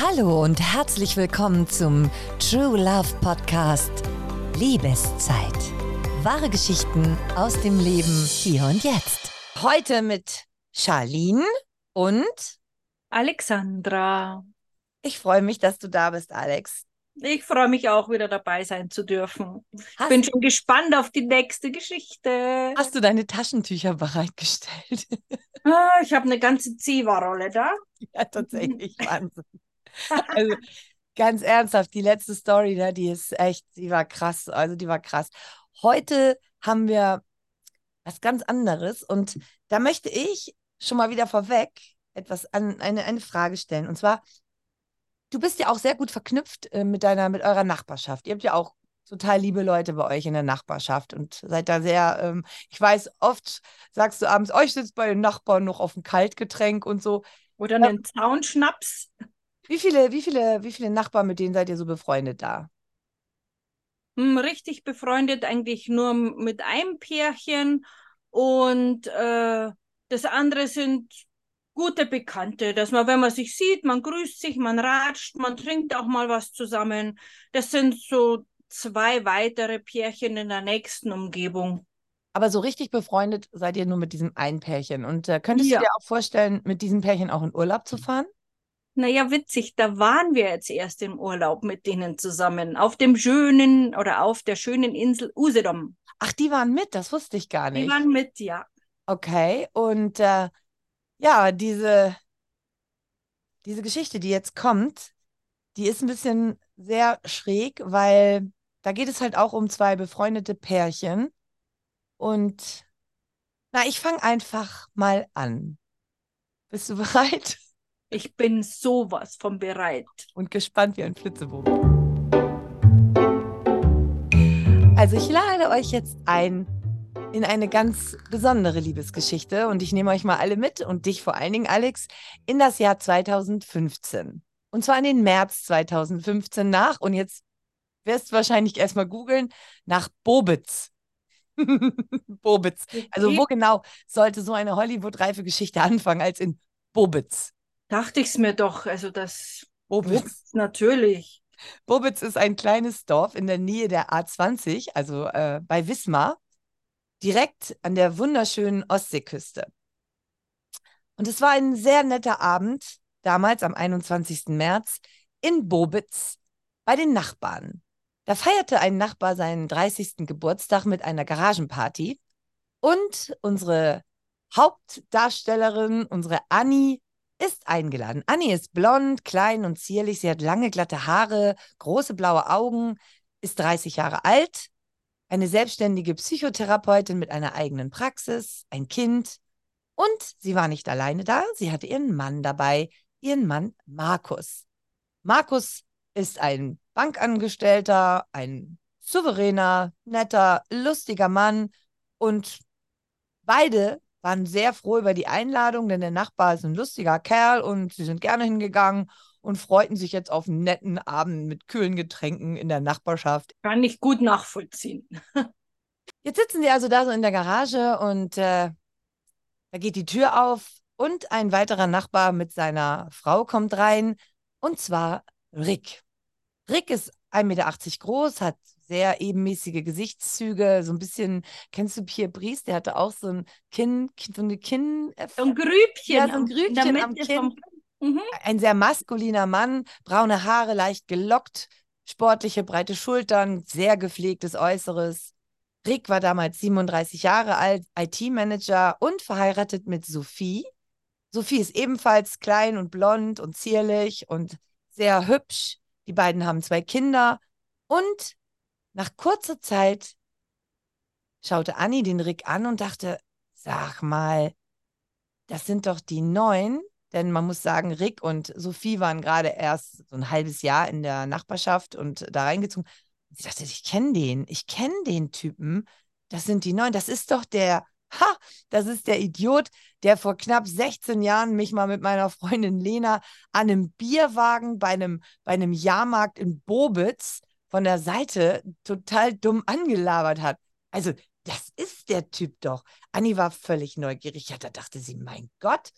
Hallo und herzlich willkommen zum True Love Podcast Liebeszeit. Wahre Geschichten aus dem Leben hier und jetzt. Heute mit Charlene und Alexandra. Ich freue mich, dass du da bist, Alex. Ich freue mich auch wieder dabei sein zu dürfen. Ich bin schon gespannt auf die nächste Geschichte. Hast du deine Taschentücher bereitgestellt? Ah, ich habe eine ganze Ziva-Rolle da. Ja, tatsächlich. Wahnsinn. Also ganz ernsthaft, die letzte Story, ne, die ist echt, die war krass. Also die war krass. Heute haben wir was ganz anderes und da möchte ich schon mal wieder vorweg etwas an eine, eine Frage stellen. Und zwar, du bist ja auch sehr gut verknüpft äh, mit deiner, mit eurer Nachbarschaft. Ihr habt ja auch total liebe Leute bei euch in der Nachbarschaft und seid da sehr, ähm, ich weiß, oft sagst du abends, euch oh, sitzt bei den Nachbarn noch auf dem Kaltgetränk und so. Oder einen Zaunschnaps. Wie viele, wie viele, wie viele Nachbarn, mit denen seid ihr so befreundet da? Hm, richtig befreundet eigentlich nur mit einem Pärchen und äh, das andere sind gute Bekannte, dass man, wenn man sich sieht, man grüßt sich, man ratscht, man trinkt auch mal was zusammen. Das sind so zwei weitere Pärchen in der nächsten Umgebung. Aber so richtig befreundet seid ihr nur mit diesem einen Pärchen. Und äh, könntest ja. du dir auch vorstellen, mit diesem Pärchen auch in Urlaub zu fahren? Naja, witzig, da waren wir jetzt erst im Urlaub mit denen zusammen. Auf dem schönen oder auf der schönen Insel Usedom. Ach, die waren mit, das wusste ich gar nicht. Die waren mit, ja. Okay, und äh, ja, diese, diese Geschichte, die jetzt kommt, die ist ein bisschen sehr schräg, weil da geht es halt auch um zwei befreundete Pärchen. Und na, ich fange einfach mal an. Bist du bereit? Ich bin sowas von bereit. Und gespannt wie ein Flitzebogen. Also ich lade euch jetzt ein in eine ganz besondere Liebesgeschichte und ich nehme euch mal alle mit und dich vor allen Dingen, Alex, in das Jahr 2015. Und zwar in den März 2015 nach, und jetzt wirst du wahrscheinlich erstmal googeln, nach Bobitz. Bobitz. Also wo genau sollte so eine Hollywood-reife Geschichte anfangen als in Bobitz? Dachte ich es mir doch, also das Bobitz. Bobitz natürlich. Bobitz ist ein kleines Dorf in der Nähe der A20, also äh, bei Wismar direkt an der wunderschönen Ostseeküste. Und es war ein sehr netter Abend, damals am 21. März, in Bobitz bei den Nachbarn. Da feierte ein Nachbar seinen 30. Geburtstag mit einer Garagenparty und unsere Hauptdarstellerin, unsere Annie, ist eingeladen. Annie ist blond, klein und zierlich. Sie hat lange, glatte Haare, große blaue Augen, ist 30 Jahre alt eine selbstständige Psychotherapeutin mit einer eigenen Praxis, ein Kind. Und sie war nicht alleine da, sie hatte ihren Mann dabei, ihren Mann Markus. Markus ist ein Bankangestellter, ein souveräner, netter, lustiger Mann und beide waren sehr froh über die Einladung, denn der Nachbar ist ein lustiger Kerl und sie sind gerne hingegangen und freuten sich jetzt auf einen netten Abend mit kühlen Getränken in der Nachbarschaft. Kann ich gut nachvollziehen. jetzt sitzen sie also da so in der Garage und äh, da geht die Tür auf und ein weiterer Nachbar mit seiner Frau kommt rein und zwar Rick. Rick ist 1,80 Meter groß, hat sehr ebenmäßige Gesichtszüge, so ein bisschen, kennst du Pierre Brice, der hatte auch so ein Kinn, so eine Kinn... So ein Grübchen. Ja, so ein Grübchen am Kinn. Mhm. Ein sehr maskuliner Mann, braune Haare, leicht gelockt, sportliche, breite Schultern, sehr gepflegtes Äußeres. Rick war damals 37 Jahre alt, IT-Manager und verheiratet mit Sophie. Sophie ist ebenfalls klein und blond und zierlich und sehr hübsch. Die beiden haben zwei Kinder und nach kurzer Zeit schaute Annie den Rick an und dachte, sag mal, das sind doch die neuen, denn man muss sagen, Rick und Sophie waren gerade erst so ein halbes Jahr in der Nachbarschaft und da reingezogen. Ich dachte, ich kenne den, ich kenne den Typen. Das sind die neuen. Das ist doch der, ha, das ist der Idiot, der vor knapp 16 Jahren mich mal mit meiner Freundin Lena an einem Bierwagen bei einem, bei einem Jahrmarkt in Bobitz von der Seite total dumm angelabert hat. Also, das ist der Typ doch. Anni war völlig neugierig. Ja, da dachte sie, mein Gott,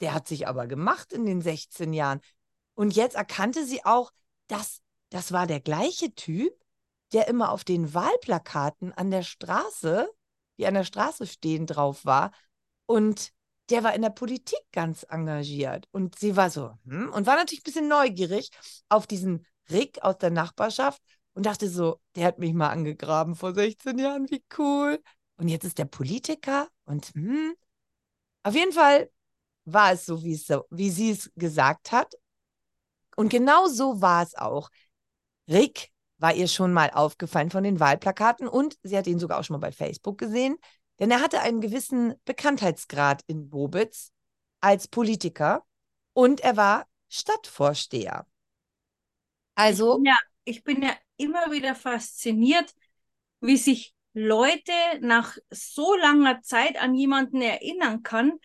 der hat sich aber gemacht in den 16 Jahren. Und jetzt erkannte sie auch, dass das war der gleiche Typ, der immer auf den Wahlplakaten an der Straße, die an der Straße stehen, drauf war. Und der war in der Politik ganz engagiert. Und sie war so, hm, und war natürlich ein bisschen neugierig auf diesen Rick aus der Nachbarschaft und dachte so, der hat mich mal angegraben vor 16 Jahren, wie cool. Und jetzt ist der Politiker und hm. Auf jeden Fall war es so, wie, es wie sie es gesagt hat. Und genau so war es auch. Rick war ihr schon mal aufgefallen von den Wahlplakaten und sie hat ihn sogar auch schon mal bei Facebook gesehen, denn er hatte einen gewissen Bekanntheitsgrad in Bobitz als Politiker und er war Stadtvorsteher. Also. Ich bin ja, ich bin ja immer wieder fasziniert, wie sich Leute nach so langer Zeit an jemanden erinnern kann,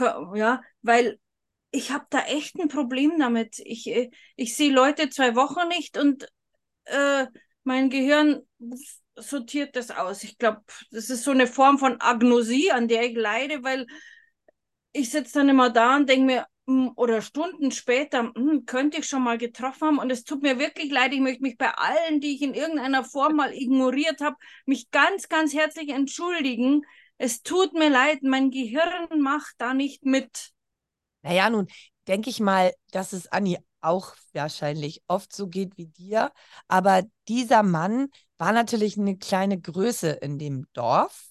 ja, weil ich habe da echt ein Problem damit. Ich, äh, ich sehe Leute zwei Wochen nicht und äh, mein Gehirn sortiert das aus. Ich glaube, das ist so eine Form von Agnosie, an der ich leide, weil ich sitze dann immer da und denke mir, hm, oder Stunden später, hm, könnte ich schon mal getroffen haben. Und es tut mir wirklich leid. Ich möchte mich bei allen, die ich in irgendeiner Form mal ignoriert habe, mich ganz, ganz herzlich entschuldigen. Es tut mir leid, mein Gehirn macht da nicht mit. Naja, nun denke ich mal, dass es Anni auch wahrscheinlich oft so geht wie dir. Aber dieser Mann war natürlich eine kleine Größe in dem Dorf.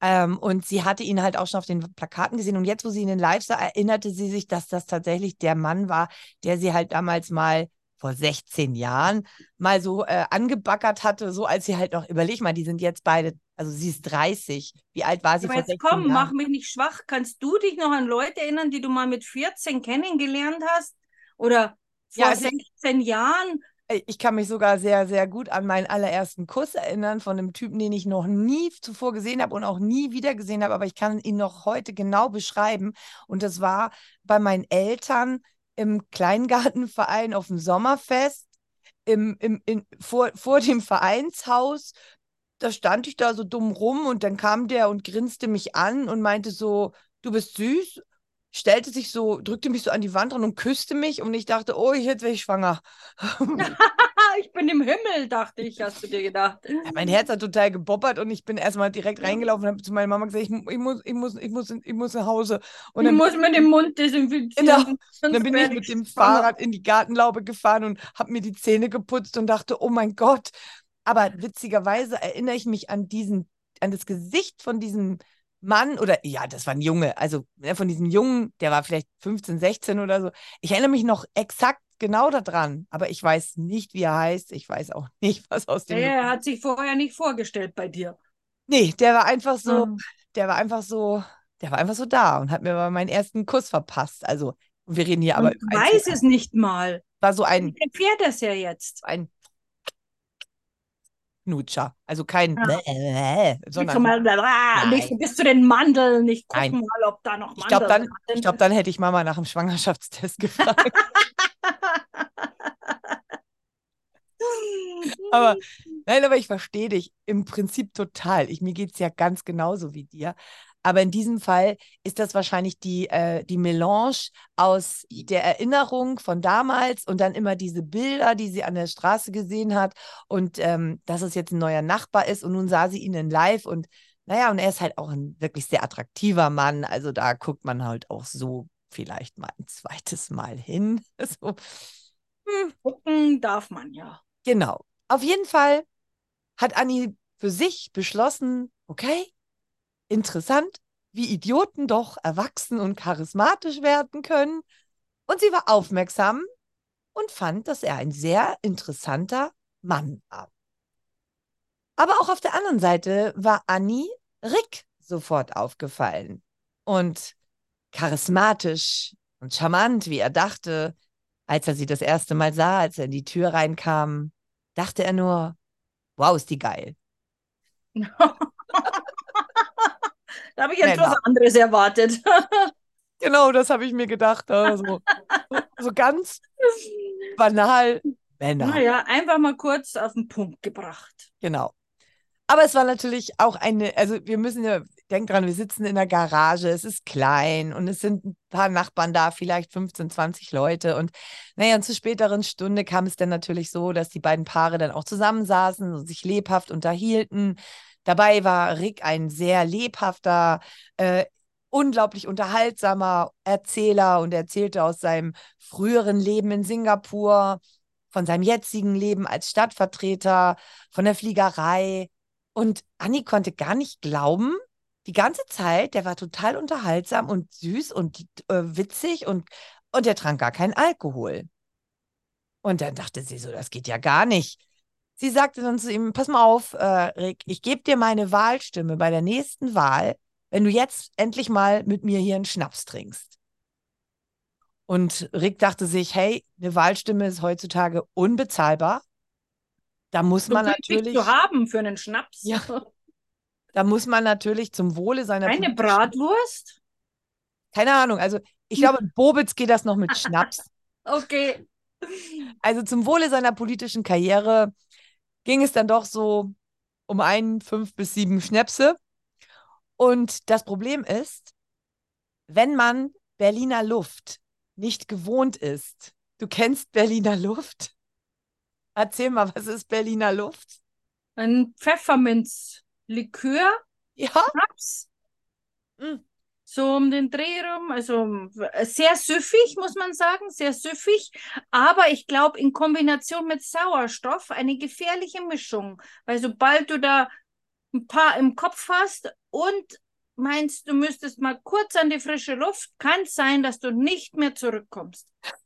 Ähm, und sie hatte ihn halt auch schon auf den Plakaten gesehen. Und jetzt, wo sie ihn in Live sah, erinnerte sie sich, dass das tatsächlich der Mann war, der sie halt damals mal vor 16 Jahren mal so äh, angebackert hatte, so als sie halt noch, überleg mal, die sind jetzt beide, also sie ist 30. Wie alt war sie Aber vor jetzt 16 komm, Jahren? mach mich nicht schwach. Kannst du dich noch an Leute erinnern, die du mal mit 14 kennengelernt hast? Oder vor Ja, also 16 Jahren? Ich kann mich sogar sehr, sehr gut an meinen allerersten Kuss erinnern von einem Typen, den ich noch nie zuvor gesehen habe und auch nie wieder gesehen habe, aber ich kann ihn noch heute genau beschreiben. Und das war bei meinen Eltern im Kleingartenverein auf dem Sommerfest, im, im, in, vor, vor dem Vereinshaus. Da stand ich da so dumm rum und dann kam der und grinste mich an und meinte so, du bist süß stellte sich so, drückte mich so an die Wand ran und küsste mich und ich dachte, oh, jetzt werde ich schwanger. ich bin im Himmel, dachte ich, hast du dir gedacht. Ja, mein Herz hat total gebobbert und ich bin erstmal direkt reingelaufen und habe zu meiner Mama gesagt, ich, ich, muss, ich, muss, ich, muss, ich muss nach Hause. Und ich muss mir den Mund desinfizieren. Genau. Und dann bin ich mit dem. Fahrrad in die Gartenlaube gefahren und habe mir die Zähne geputzt und dachte, oh mein Gott. Aber witzigerweise erinnere ich mich an diesen, an das Gesicht von diesem Mann oder ja, das war ein Junge, also ne, von diesem Jungen, der war vielleicht 15, 16 oder so. Ich erinnere mich noch exakt genau daran, aber ich weiß nicht, wie er heißt. Ich weiß auch nicht, was aus dem. Er hat sich vorher nicht vorgestellt bei dir. Nee, der war einfach so, mhm. der war einfach so, der war einfach so da und hat mir mal meinen ersten Kuss verpasst. Also, wir reden hier und aber. Ich weiß es nicht mal. War so ein. Ich erfährt das ja jetzt. Ein Knutscher. Also kein ja. Bläh, sondern mal, bläh, nicht bis zu den Mandeln. Ich gucke mal, ob da noch Mandeln ich glaub, dann, sind. Ich glaube, dann hätte ich Mama nach dem Schwangerschaftstest gefragt. Aber nein, aber ich verstehe dich im Prinzip total. Ich, mir geht es ja ganz genauso wie dir. Aber in diesem Fall ist das wahrscheinlich die, äh, die Melange aus der Erinnerung von damals und dann immer diese Bilder, die sie an der Straße gesehen hat und ähm, dass es jetzt ein neuer Nachbar ist und nun sah sie ihn in live und naja, und er ist halt auch ein wirklich sehr attraktiver Mann. Also da guckt man halt auch so vielleicht mal ein zweites Mal hin. so. Hm. Gucken darf man ja. Genau. Auf jeden Fall hat Anni für sich beschlossen, okay, interessant, wie Idioten doch erwachsen und charismatisch werden können. Und sie war aufmerksam und fand, dass er ein sehr interessanter Mann war. Aber auch auf der anderen Seite war Annie Rick sofort aufgefallen. Und charismatisch und charmant, wie er dachte, als er sie das erste Mal sah, als er in die Tür reinkam, dachte er nur, wow, ist die geil. Da habe ich jetzt was anderes erwartet. genau, das habe ich mir gedacht. Also, so, so ganz banal Männer. Naja, einfach mal kurz auf den Punkt gebracht. Genau. Aber es war natürlich auch eine, also wir müssen ja, denk dran, wir sitzen in der Garage, es ist klein und es sind ein paar Nachbarn da, vielleicht 15, 20 Leute. Und naja, und zur späteren Stunde kam es dann natürlich so, dass die beiden Paare dann auch zusammensaßen und sich lebhaft unterhielten. Dabei war Rick ein sehr lebhafter, äh, unglaublich unterhaltsamer Erzähler und erzählte aus seinem früheren Leben in Singapur, von seinem jetzigen Leben als Stadtvertreter, von der Fliegerei. Und Annie konnte gar nicht glauben, die ganze Zeit, der war total unterhaltsam und süß und äh, witzig und, und er trank gar keinen Alkohol. Und dann dachte sie so, das geht ja gar nicht. Sie sagte dann zu ihm, pass mal auf, äh, Rick, ich gebe dir meine Wahlstimme bei der nächsten Wahl, wenn du jetzt endlich mal mit mir hier einen Schnaps trinkst. Und Rick dachte sich, hey, eine Wahlstimme ist heutzutage unbezahlbar. Da muss man natürlich. zu haben für einen Schnaps. Ja. Da muss man natürlich zum Wohle seiner. Eine Bratwurst? Keine Ahnung. Also, ich glaube, in Bobitz geht das noch mit Schnaps. okay. Also, zum Wohle seiner politischen Karriere ging es dann doch so um einen, fünf bis sieben Schnäpse. Und das Problem ist, wenn man Berliner Luft nicht gewohnt ist. Du kennst Berliner Luft? Erzähl mal, was ist Berliner Luft? Ein Pfefferminzlikör. Ja. Schnaps. Mm. So um den Dreh rum. Also sehr süffig, muss man sagen, sehr süffig. Aber ich glaube, in Kombination mit Sauerstoff eine gefährliche Mischung. Weil sobald du da ein paar im Kopf hast und meinst, du müsstest mal kurz an die frische Luft, kann es sein, dass du nicht mehr zurückkommst.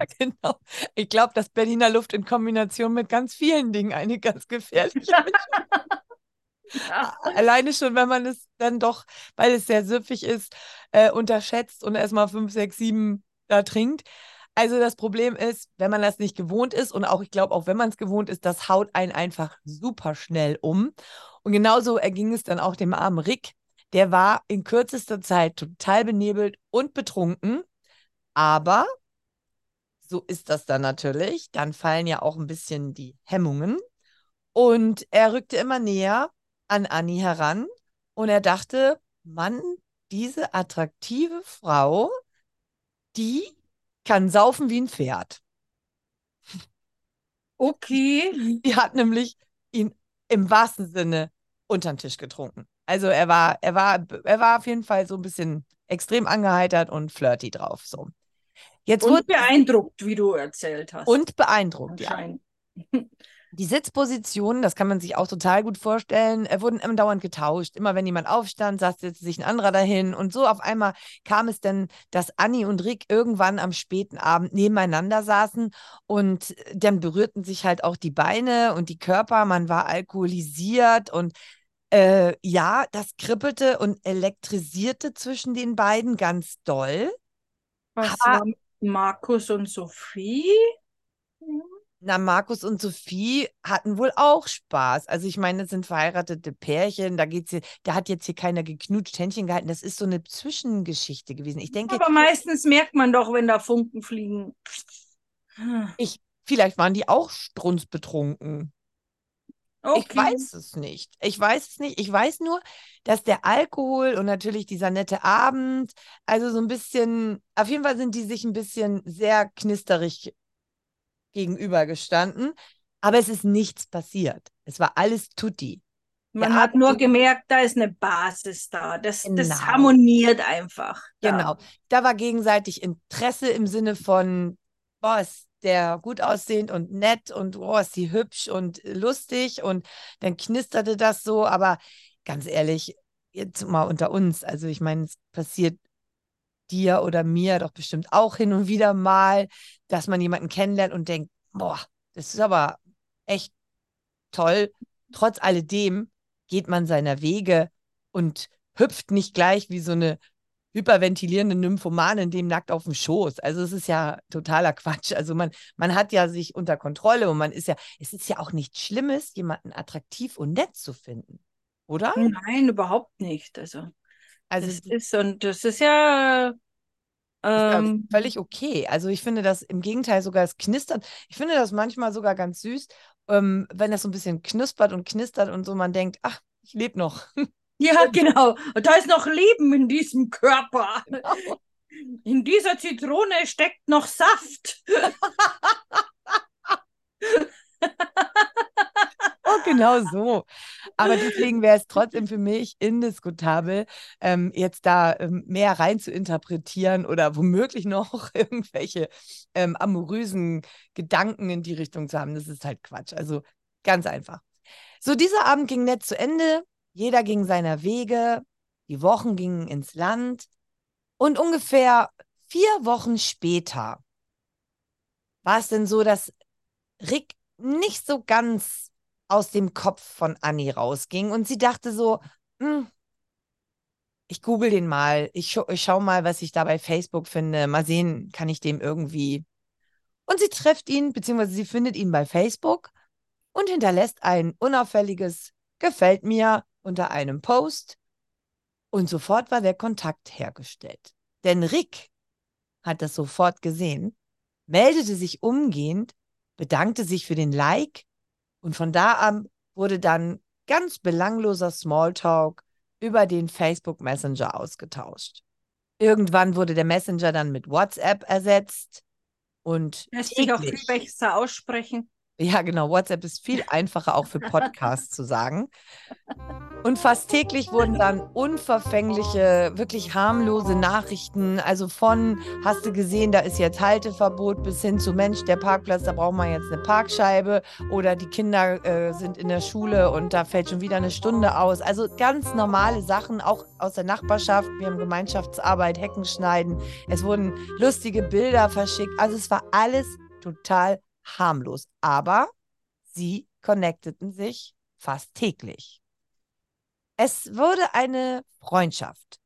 Ja, genau. Ich glaube, dass Berliner Luft in Kombination mit ganz vielen Dingen eine ganz gefährliche Alleine schon, wenn man es dann doch, weil es sehr süffig ist, äh, unterschätzt und erstmal fünf, sechs, sieben da trinkt. Also das Problem ist, wenn man das nicht gewohnt ist und auch, ich glaube, auch wenn man es gewohnt ist, das haut einen einfach super schnell um. Und genauso erging es dann auch dem armen Rick, der war in kürzester Zeit total benebelt und betrunken. Aber so ist das dann natürlich. Dann fallen ja auch ein bisschen die Hemmungen. Und er rückte immer näher an Annie heran und er dachte, Mann, diese attraktive Frau, die kann saufen wie ein Pferd. Okay. Die hat nämlich ihn im wahrsten Sinne unter den Tisch getrunken. Also er war, er war, er war auf jeden Fall so ein bisschen extrem angeheitert und flirty drauf. So. Jetzt und beeindruckt, wie du erzählt hast. Und beeindruckt, ja. Die Sitzpositionen, das kann man sich auch total gut vorstellen, wurden immer dauernd getauscht. Immer wenn jemand aufstand, saß jetzt sich ein anderer dahin. Und so auf einmal kam es dann, dass Anni und Rick irgendwann am späten Abend nebeneinander saßen und dann berührten sich halt auch die Beine und die Körper. Man war alkoholisiert und äh, ja, das kribbelte und elektrisierte zwischen den beiden ganz doll. Was ha war Markus und Sophie? Na, Markus und Sophie hatten wohl auch Spaß. Also ich meine, das sind verheiratete Pärchen, da geht's hier, da hat jetzt hier keiner geknutscht, Händchen gehalten. Das ist so eine Zwischengeschichte gewesen. Ich denke. Aber meistens merkt man doch, wenn da Funken fliegen. Ich, vielleicht waren die auch strunzbetrunken. Okay. Ich weiß es nicht. Ich weiß es nicht. Ich weiß nur, dass der Alkohol und natürlich dieser nette Abend, also so ein bisschen, auf jeden Fall sind die sich ein bisschen sehr knisterig gegenübergestanden. Aber es ist nichts passiert. Es war alles tutti. Man der hat Abend nur gemerkt, da ist eine Basis da. Das, genau. das harmoniert einfach. Da. Genau. Da war gegenseitig Interesse im Sinne von, boah, ist der gut aussehend und nett und oh, ist sie hübsch und lustig und dann knisterte das so, aber ganz ehrlich, jetzt mal unter uns, also ich meine, es passiert dir oder mir doch bestimmt auch hin und wieder mal, dass man jemanden kennenlernt und denkt, boah, das ist aber echt toll. Trotz alledem geht man seiner Wege und hüpft nicht gleich wie so eine hyperventilierende Nymphomanin dem nackt auf dem Schoß. Also es ist ja totaler Quatsch. Also man, man hat ja sich unter Kontrolle und man ist ja, es ist ja auch nichts Schlimmes, jemanden attraktiv und nett zu finden, oder? Nein, überhaupt nicht. Also, also das ist und das ist ja ähm, völlig okay. Also ich finde das im Gegenteil sogar das Knistern. Ich finde das manchmal sogar ganz süß, ähm, wenn das so ein bisschen knuspert und knistert und so man denkt, ach, ich lebe noch. Ja, genau. Und da ist noch Leben in diesem Körper. Genau. In dieser Zitrone steckt noch Saft. Genau so. Aber deswegen wäre es trotzdem für mich indiskutabel, ähm, jetzt da ähm, mehr rein zu interpretieren oder womöglich noch irgendwelche ähm, amorösen Gedanken in die Richtung zu haben. Das ist halt Quatsch. Also ganz einfach. So, dieser Abend ging nett zu Ende. Jeder ging seiner Wege. Die Wochen gingen ins Land. Und ungefähr vier Wochen später war es denn so, dass Rick nicht so ganz aus dem Kopf von Annie rausging und sie dachte so, hm, ich google den mal, ich, scha ich schau mal, was ich da bei Facebook finde, mal sehen, kann ich dem irgendwie. Und sie trifft ihn, beziehungsweise sie findet ihn bei Facebook und hinterlässt ein unauffälliges Gefällt mir unter einem Post. Und sofort war der Kontakt hergestellt. Denn Rick hat das sofort gesehen, meldete sich umgehend, bedankte sich für den Like und von da an wurde dann ganz belangloser Smalltalk über den Facebook Messenger ausgetauscht. Irgendwann wurde der Messenger dann mit WhatsApp ersetzt und lässt sich auch viel besser aussprechen. Ja, genau. WhatsApp ist viel einfacher auch für Podcasts zu sagen. Und fast täglich wurden dann unverfängliche, wirklich harmlose Nachrichten, also von, hast du gesehen, da ist jetzt Halteverbot, bis hin zu Mensch, der Parkplatz, da braucht man jetzt eine Parkscheibe oder die Kinder äh, sind in der Schule und da fällt schon wieder eine Stunde aus. Also ganz normale Sachen, auch aus der Nachbarschaft. Wir haben Gemeinschaftsarbeit, Hecken schneiden. Es wurden lustige Bilder verschickt. Also es war alles total harmlos, aber sie connecteten sich fast täglich. Es wurde eine Freundschaft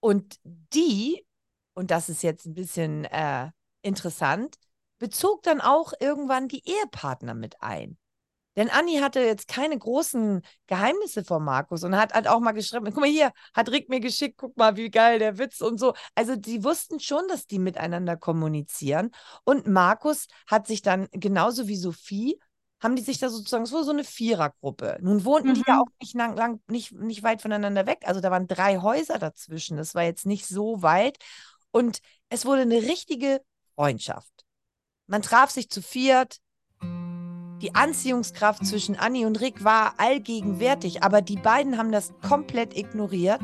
und die, und das ist jetzt ein bisschen äh, interessant, bezog dann auch irgendwann die Ehepartner mit ein. Denn Anni hatte jetzt keine großen Geheimnisse vor Markus und hat halt auch mal geschrieben, guck mal hier, hat Rick mir geschickt, guck mal, wie geil der Witz und so. Also die wussten schon, dass die miteinander kommunizieren. Und Markus hat sich dann genauso wie Sophie haben die sich da sozusagen, es war so eine Vierergruppe. Nun wohnten mhm. die ja mhm. auch nicht, lang, lang, nicht, nicht weit voneinander weg. Also da waren drei Häuser dazwischen. Das war jetzt nicht so weit. Und es wurde eine richtige Freundschaft. Man traf sich zu viert, die Anziehungskraft zwischen Annie und Rick war allgegenwärtig, aber die beiden haben das komplett ignoriert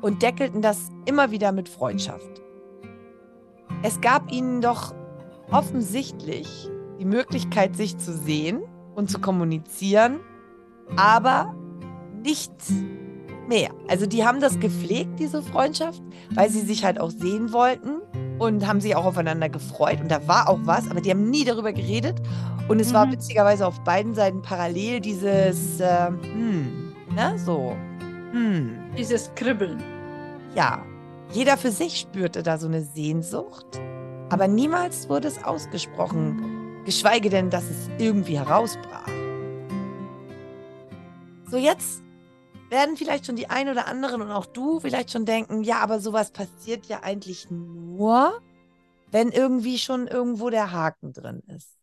und deckelten das immer wieder mit Freundschaft. Es gab ihnen doch offensichtlich die Möglichkeit, sich zu sehen und zu kommunizieren, aber nicht mehr. Also die haben das gepflegt, diese Freundschaft, weil sie sich halt auch sehen wollten und haben sich auch aufeinander gefreut und da war auch was, aber die haben nie darüber geredet und es mhm. war witzigerweise auf beiden Seiten parallel dieses, äh, hm, ne, so, hm. Dieses Kribbeln. Ja, jeder für sich spürte da so eine Sehnsucht, aber niemals wurde es ausgesprochen, geschweige denn, dass es irgendwie herausbrach. So, jetzt werden vielleicht schon die ein oder anderen und auch du vielleicht schon denken, ja, aber sowas passiert ja eigentlich nur, wenn irgendwie schon irgendwo der Haken drin ist.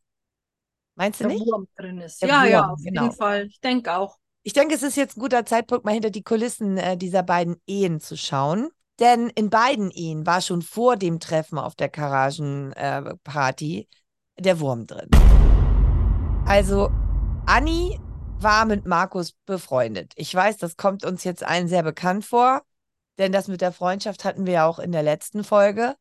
Meinst du der nicht? Wurm drin ist. Der ja, Wurm, ja, auf genau. jeden Fall. Ich denke auch. Ich denke, es ist jetzt ein guter Zeitpunkt, mal hinter die Kulissen äh, dieser beiden Ehen zu schauen. Denn in beiden Ehen war schon vor dem Treffen auf der Garagenparty äh, der Wurm drin. Also, Anni war mit Markus befreundet. Ich weiß, das kommt uns jetzt allen sehr bekannt vor, denn das mit der Freundschaft hatten wir ja auch in der letzten Folge.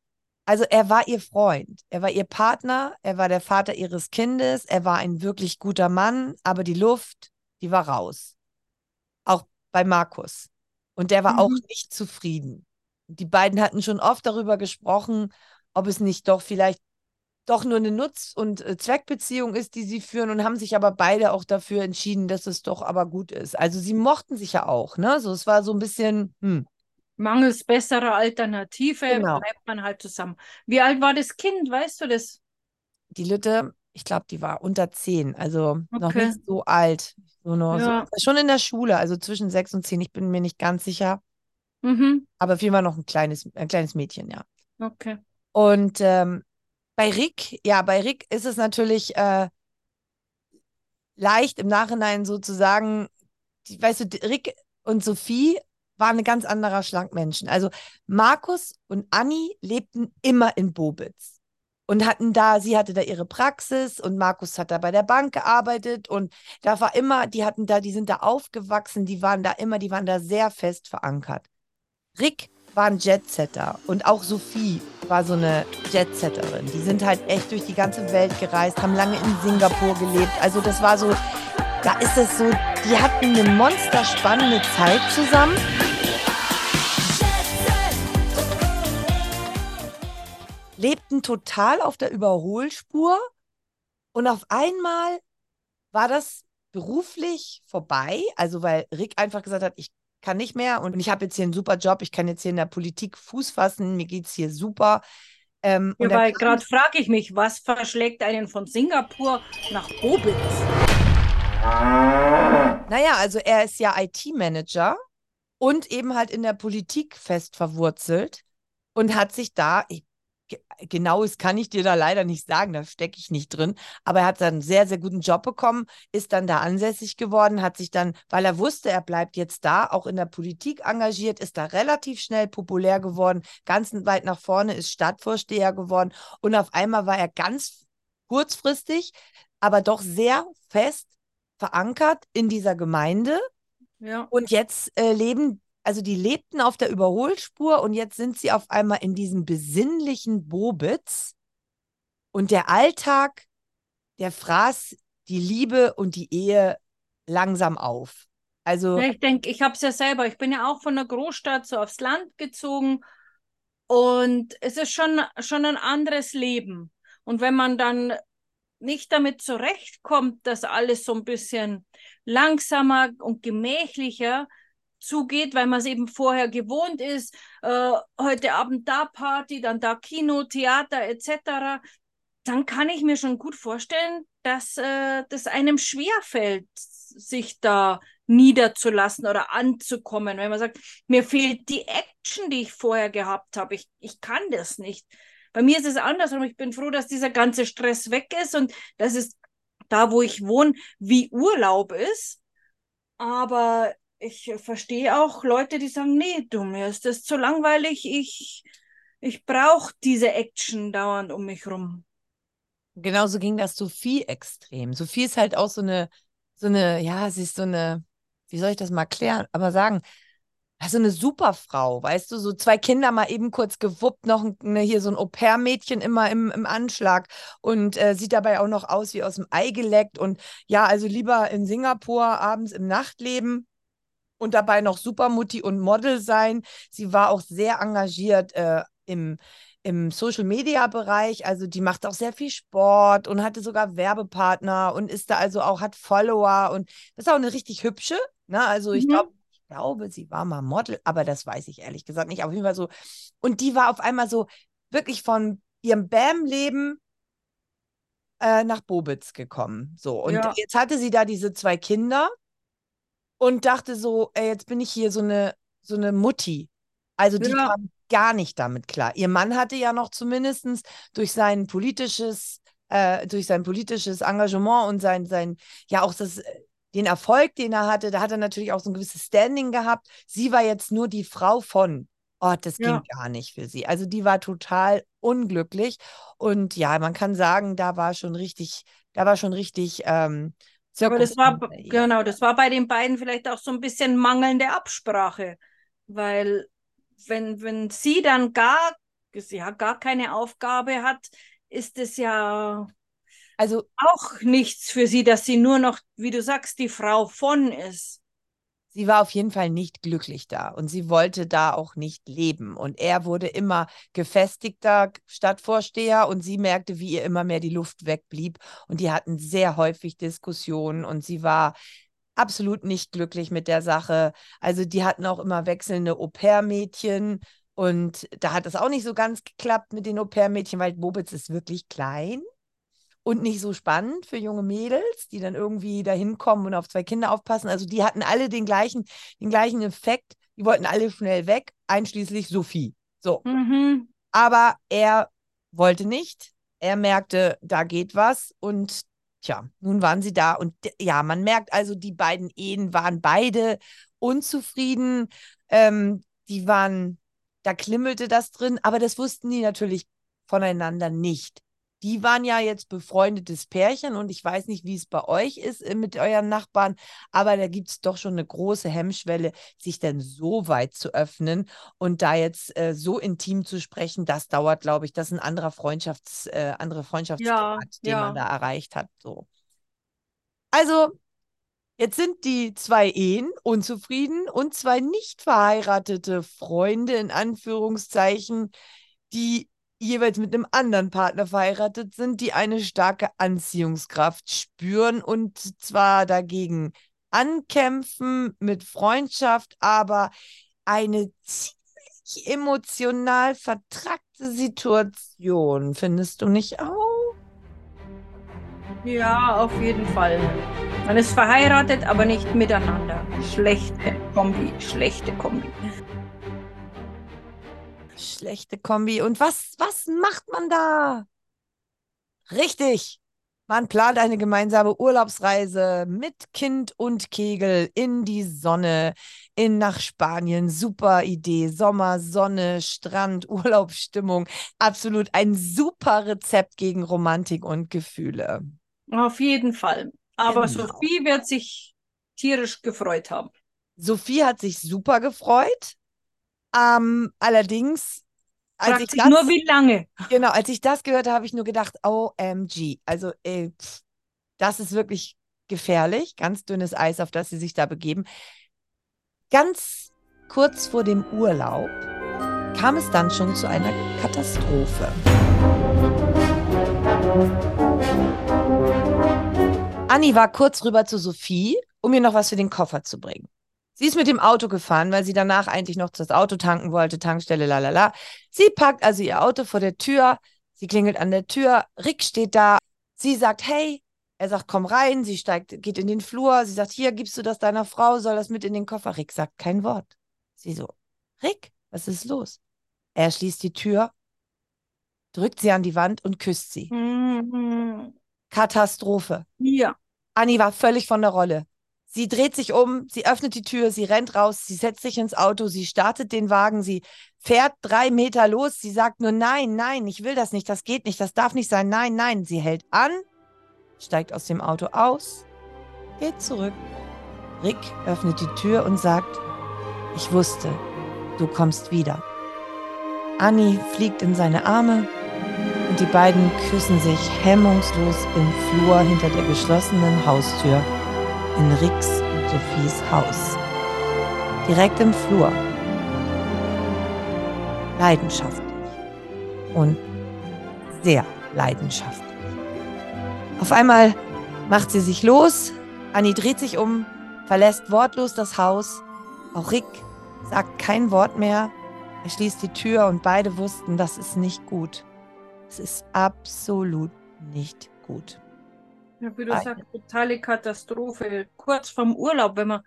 Also er war ihr Freund, er war ihr Partner, er war der Vater ihres Kindes, er war ein wirklich guter Mann, aber die Luft, die war raus. Auch bei Markus. Und der war mhm. auch nicht zufrieden. Die beiden hatten schon oft darüber gesprochen, ob es nicht doch vielleicht doch nur eine Nutz- und äh, Zweckbeziehung ist, die sie führen und haben sich aber beide auch dafür entschieden, dass es doch aber gut ist. Also sie mochten sich ja auch, ne? So, es war so ein bisschen, hm, mangels besserer Alternative genau. bleibt man halt zusammen. Wie alt war das Kind, weißt du das? Die Lütte, ich glaube, die war unter zehn, also okay. noch nicht so alt. So noch, ja. so, schon in der Schule, also zwischen sechs und zehn, ich bin mir nicht ganz sicher. Mhm. Aber vielmehr noch ein kleines, ein kleines Mädchen, ja. Okay. Und ähm, bei Rick, ja, bei Rick ist es natürlich äh, leicht im Nachhinein sozusagen, weißt du, Rick und Sophie war ein ganz anderer Schlag Menschen. Also Markus und Anni lebten immer in Bobitz und hatten da, sie hatte da ihre Praxis und Markus hat da bei der Bank gearbeitet und da war immer, die hatten da, die sind da aufgewachsen, die waren da immer, die waren da sehr fest verankert. Rick war ein Jetsetter und auch Sophie war so eine Jetsetterin. Die sind halt echt durch die ganze Welt gereist, haben lange in Singapur gelebt. Also das war so, da ist es so, die hatten eine monsterspannende Zeit zusammen. lebten total auf der Überholspur und auf einmal war das beruflich vorbei, also weil Rick einfach gesagt hat, ich kann nicht mehr und ich habe jetzt hier einen super Job, ich kann jetzt hier in der Politik Fuß fassen, mir geht es hier super. Ähm, ja, weil gerade frage ich mich, was verschlägt einen von Singapur nach Bobitz? Naja, also er ist ja IT-Manager und eben halt in der Politik fest verwurzelt und hat sich da, genaues kann ich dir da leider nicht sagen, da stecke ich nicht drin. Aber er hat dann einen sehr, sehr guten Job bekommen, ist dann da ansässig geworden, hat sich dann, weil er wusste, er bleibt jetzt da, auch in der Politik engagiert, ist da relativ schnell populär geworden, ganz weit nach vorne, ist Stadtvorsteher geworden und auf einmal war er ganz kurzfristig, aber doch sehr fest verankert in dieser Gemeinde. Ja. Und jetzt äh, leben also die lebten auf der Überholspur und jetzt sind sie auf einmal in diesem besinnlichen Bobitz und der Alltag, der fraß die Liebe und die Ehe langsam auf. Also ich denke, ich habe es ja selber. Ich bin ja auch von der Großstadt so aufs Land gezogen und es ist schon schon ein anderes Leben. Und wenn man dann nicht damit zurechtkommt, dass alles so ein bisschen langsamer und gemächlicher, zugeht, weil man es eben vorher gewohnt ist, äh, heute Abend da Party, dann da Kino, Theater etc., dann kann ich mir schon gut vorstellen, dass äh, das einem schwerfällt, sich da niederzulassen oder anzukommen, wenn man sagt, mir fehlt die Action, die ich vorher gehabt habe. Ich, ich kann das nicht. Bei mir ist es andersrum. Ich bin froh, dass dieser ganze Stress weg ist und dass es da, wo ich wohne, wie Urlaub ist. Aber ich verstehe auch Leute, die sagen, nee, du, mir ist das zu langweilig, ich, ich brauche diese Action dauernd um mich rum. Genauso ging das Sophie extrem. Sophie ist halt auch so eine, so eine, ja, sie ist so eine, wie soll ich das mal klären, aber sagen, so eine Superfrau, weißt du, so zwei Kinder mal eben kurz gewuppt, noch eine, hier so ein Au-pair-Mädchen immer im, im Anschlag und äh, sieht dabei auch noch aus wie aus dem Ei geleckt und ja, also lieber in Singapur abends im Nachtleben und dabei noch Supermutti und Model sein. Sie war auch sehr engagiert äh, im, im Social Media Bereich. Also die macht auch sehr viel Sport und hatte sogar Werbepartner und ist da also auch, hat Follower und ist auch eine richtig hübsche. Ne? Also ich mhm. glaube, glaube, sie war mal Model, aber das weiß ich ehrlich gesagt nicht. Auf jeden Fall so. Und die war auf einmal so wirklich von ihrem Bam-Leben äh, nach Bobitz gekommen. So. Und ja. jetzt hatte sie da diese zwei Kinder und dachte so, ey, jetzt bin ich hier so eine, so eine Mutti. Also die ja. kam gar nicht damit klar. Ihr Mann hatte ja noch zumindest durch sein politisches, äh, durch sein politisches Engagement und sein, sein, ja auch das, den Erfolg, den er hatte, da hat er natürlich auch so ein gewisses Standing gehabt. Sie war jetzt nur die Frau von. Oh, das ja. ging gar nicht für sie. Also die war total unglücklich. Und ja, man kann sagen, da war schon richtig, da war schon richtig ähm, aber das war, genau, das war bei den beiden vielleicht auch so ein bisschen mangelnde Absprache, weil wenn, wenn sie dann gar, ja, gar keine Aufgabe hat, ist es ja also auch nichts für sie, dass sie nur noch, wie du sagst, die Frau von ist sie war auf jeden Fall nicht glücklich da und sie wollte da auch nicht leben. Und er wurde immer gefestigter Stadtvorsteher und sie merkte, wie ihr immer mehr die Luft wegblieb. Und die hatten sehr häufig Diskussionen und sie war absolut nicht glücklich mit der Sache. Also die hatten auch immer wechselnde Au-pair-Mädchen. Und da hat es auch nicht so ganz geklappt mit den Au-pair-Mädchen, weil Bobitz ist wirklich klein und nicht so spannend für junge Mädels, die dann irgendwie da hinkommen und auf zwei Kinder aufpassen. Also die hatten alle den gleichen, den gleichen Effekt. Die wollten alle schnell weg, einschließlich Sophie. So. Mhm. Aber er wollte nicht. Er merkte, da geht was und tja, nun waren sie da und ja, man merkt also, die beiden Ehen waren beide unzufrieden. Ähm, die waren, da klimmelte das drin, aber das wussten die natürlich voneinander nicht. Die waren ja jetzt befreundetes Pärchen und ich weiß nicht, wie es bei euch ist äh, mit euren Nachbarn, aber da gibt es doch schon eine große Hemmschwelle, sich dann so weit zu öffnen und da jetzt äh, so intim zu sprechen, das dauert, glaube ich, das ist ein anderer Freundschafts, äh, andere Freundschaftsgrad, Ja, den ja. man da erreicht hat. So. Also, jetzt sind die zwei Ehen unzufrieden und zwei nicht verheiratete Freunde in Anführungszeichen, die jeweils mit einem anderen Partner verheiratet sind, die eine starke Anziehungskraft spüren und zwar dagegen ankämpfen mit Freundschaft, aber eine ziemlich emotional vertrackte Situation, findest du nicht auch? Ja, auf jeden Fall. Man ist verheiratet, aber nicht miteinander. Schlechte Kombi, schlechte Kombi. Schlechte Kombi. Und was, was macht man da? Richtig. Man plant eine gemeinsame Urlaubsreise mit Kind und Kegel in die Sonne, in nach Spanien. Super Idee. Sommer, Sonne, Strand, Urlaubsstimmung. Absolut ein super Rezept gegen Romantik und Gefühle. Auf jeden Fall. Aber Genau. Sophie wird sich tierisch gefreut haben. Sophie hat sich super gefreut. Ähm, allerdings, als ich das, nur, wie lange. genau, als ich das gehört habe, habe ich nur gedacht, OMG. Also, pff, das ist wirklich gefährlich. Ganz dünnes Eis, auf das sie sich da begeben. Ganz kurz vor dem Urlaub kam es dann schon zu einer Katastrophe. Anni war kurz rüber zu Sophie, um ihr noch was für den Koffer zu bringen. Sie ist mit dem Auto gefahren, weil sie danach eigentlich noch das Auto tanken wollte, Tankstelle, lalala. Sie packt also ihr Auto vor der Tür, sie klingelt an der Tür, Rick steht da, sie sagt, hey, er sagt, komm rein, sie steigt, geht in den Flur, sie sagt, hier, gibst du das deiner Frau, soll das mit in den Koffer? Rick sagt kein Wort. Sie so, Rick, was ist los? Er schließt die Tür, drückt sie an die Wand und küsst sie. Mhm. Katastrophe. Ja. Anni war völlig von der Rolle. Sie dreht sich um, sie öffnet die Tür, sie rennt raus, sie setzt sich ins Auto, sie startet den Wagen, sie fährt drei Meter los, sie sagt nur nein, nein, ich will das nicht, das geht nicht, das darf nicht sein, nein, nein. Sie hält an, steigt aus dem Auto aus, geht zurück. Rick öffnet die Tür und sagt, ich wusste, du kommst wieder. Anni fliegt in seine Arme und die beiden küssen sich hemmungslos im Flur hinter der geschlossenen Haustür in Ricks und Sophies Haus. Direkt im Flur. Leidenschaftlich. Und sehr leidenschaftlich. Auf einmal macht sie sich los. Anni dreht sich um, verlässt wortlos das Haus. Auch Rick sagt kein Wort mehr. Er schließt die Tür und beide wussten, das ist nicht gut. Es ist absolut nicht gut. Ja, wie du Ah, sagst, totale Katastrophe. Kurz vorm Urlaub, wenn man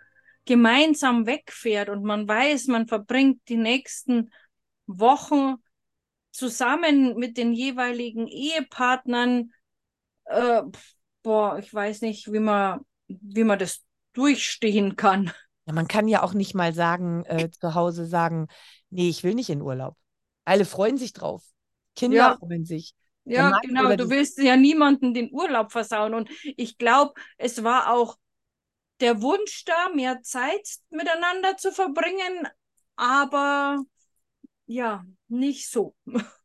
gemeinsam wegfährt und man weiß, man verbringt die nächsten Wochen zusammen mit den jeweiligen Ehepartnern. Äh, boah, ich weiß nicht, wie man, wie man das durchstehen kann. Ja, man kann ja auch nicht mal sagen, äh, zu Hause sagen, nee, ich will nicht in Urlaub. Alle freuen sich drauf. Kinder Ja. freuen sich. Ja, genau. Du willst ja niemanden den Urlaub versauen. Und ich glaube, es war auch der Wunsch da, mehr Zeit miteinander zu verbringen, aber ja, nicht so.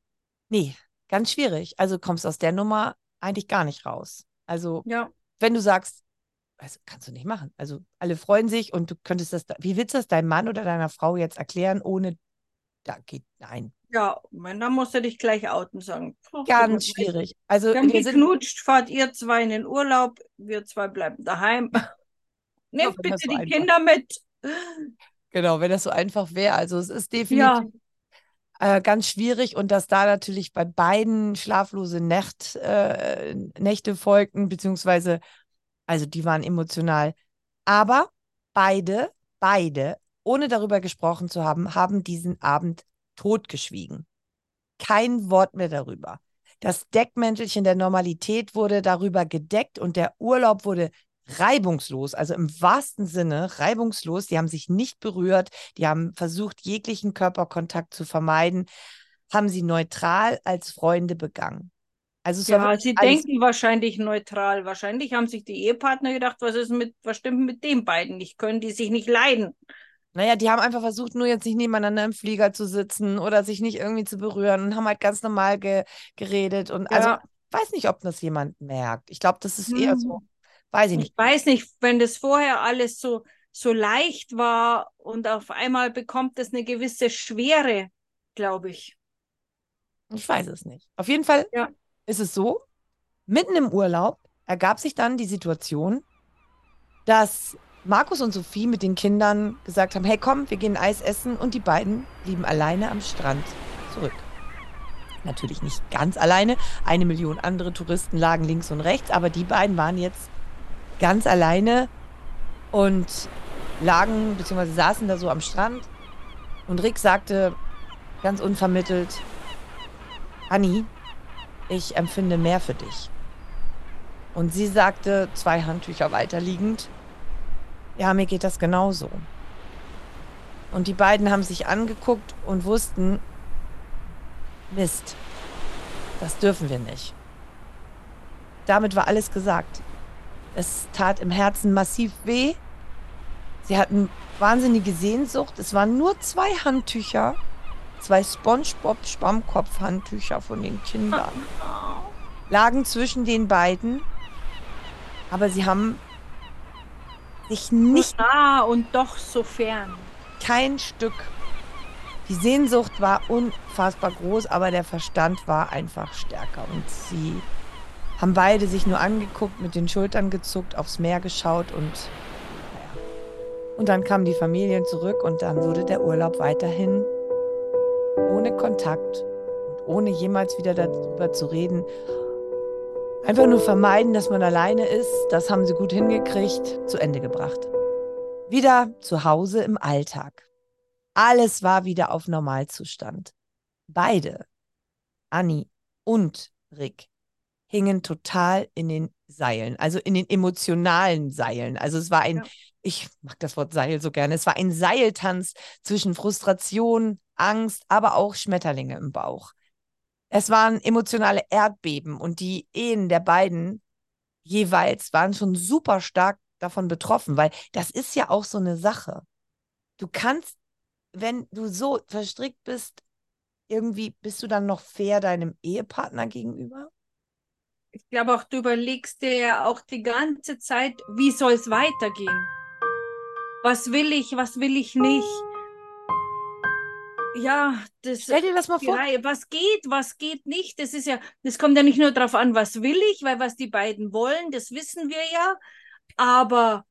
Nee, ganz schwierig. Also kommst aus der Nummer eigentlich gar nicht raus. Also, Ja, wenn du sagst, also kannst du nicht machen. Also alle freuen sich und du könntest das, wie willst du das deinem Mann oder deiner Frau jetzt erklären, ohne, da geht, nein, ja, wenn, dann musst du dich gleich outen und sagen. "Puh, ganz schwierig. Also haben wir geknutscht, fahrt ihr zwei in den Urlaub, wir zwei bleiben daheim. Nehmt bitte so die einfach- Kinder mit. genau, wenn das so einfach wäre. Also es ist definitiv Ja, äh, ganz schwierig und dass da natürlich bei beiden schlaflose Nacht, äh, Nächte folgten, beziehungsweise, also die waren emotional. Aber beide, beide, ohne darüber gesprochen zu haben, haben diesen Abend totgeschwiegen. Kein Wort mehr darüber. Das Deckmäntelchen der Normalität wurde darüber gedeckt und der Urlaub wurde reibungslos, also im wahrsten Sinne reibungslos. Die haben sich nicht berührt, die haben versucht, jeglichen Körperkontakt zu vermeiden, haben sie neutral als Freunde begangen. Also ja, sie denken wahrscheinlich neutral. Wahrscheinlich haben sich die Ehepartner gedacht, was ist mit, was stimmt mit den beiden nicht? Können die sich nicht leiden? Naja, die haben einfach versucht, nur jetzt nicht nebeneinander im Flieger zu sitzen oder sich nicht irgendwie zu berühren und haben halt ganz normal ge geredet. Und also, ja. also, weiß nicht, ob das jemand merkt. Ich glaube, das ist hm. eher so, weiß ich nicht. Ich weiß nicht, wenn das vorher alles so, so leicht war und auf einmal bekommt es eine gewisse Schwere, glaube ich. Ich weiß es nicht. Auf jeden Fall ja. ist es so, mitten im Urlaub ergab sich dann die Situation, dass Markus und Sophie mit den Kindern gesagt haben, hey komm, wir gehen Eis essen und die beiden blieben alleine am Strand zurück. Natürlich nicht ganz alleine, eine Million andere Touristen lagen links und rechts, aber die beiden waren jetzt ganz alleine und lagen bzw. saßen da so am Strand und Rick sagte ganz unvermittelt, Anni, ich empfinde mehr für dich. Und sie sagte, zwei Handtücher weiterliegend, ja, mir geht das genauso. Und die beiden haben sich angeguckt und wussten, Mist, das dürfen wir nicht. Damit war alles gesagt. Es tat im Herzen massiv weh. Sie hatten wahnsinnige Sehnsucht. Es waren nur zwei Handtücher, zwei SpongeBob Schwammkopf-Handtücher von den Kindern. Lagen zwischen den beiden. Aber sie haben sich nicht. Nah und doch so fern. Kein Stück. Die Sehnsucht war unfassbar groß, aber der Verstand war einfach stärker. Und sie haben beide sich nur angeguckt, mit den Schultern gezuckt, aufs Meer geschaut und naja. Und dann kamen die Familien zurück und dann wurde der Urlaub weiterhin ohne Kontakt und ohne jemals wieder darüber zu reden Einfach nur vermeiden, dass man alleine ist, das haben sie gut hingekriegt, zu Ende gebracht. Wieder zu Hause im Alltag. Alles war wieder auf Normalzustand. Beide, Anni und Rick, hingen total in den Seilen, also in den emotionalen Seilen. Also es war ein, ja. ich mag das Wort Seil so gerne, es war ein Seiltanz zwischen Frustration, Angst, aber auch Schmetterlinge im Bauch. Es waren emotionale Erdbeben und die Ehen der beiden jeweils waren schon super stark davon betroffen, weil das ist ja auch so eine Sache. Du kannst, wenn du so verstrickt bist, irgendwie bist du dann noch fair deinem Ehepartner gegenüber? Ich glaube auch, du überlegst dir ja auch die ganze Zeit, wie soll es weitergehen? Was will ich, was will ich nicht? Ja, das. Stell dir das mal vor. Reihe, was geht, was geht nicht. Das ist ja, das kommt ja nicht nur darauf an, was will ich, weil was die beiden wollen, das wissen wir ja. Aber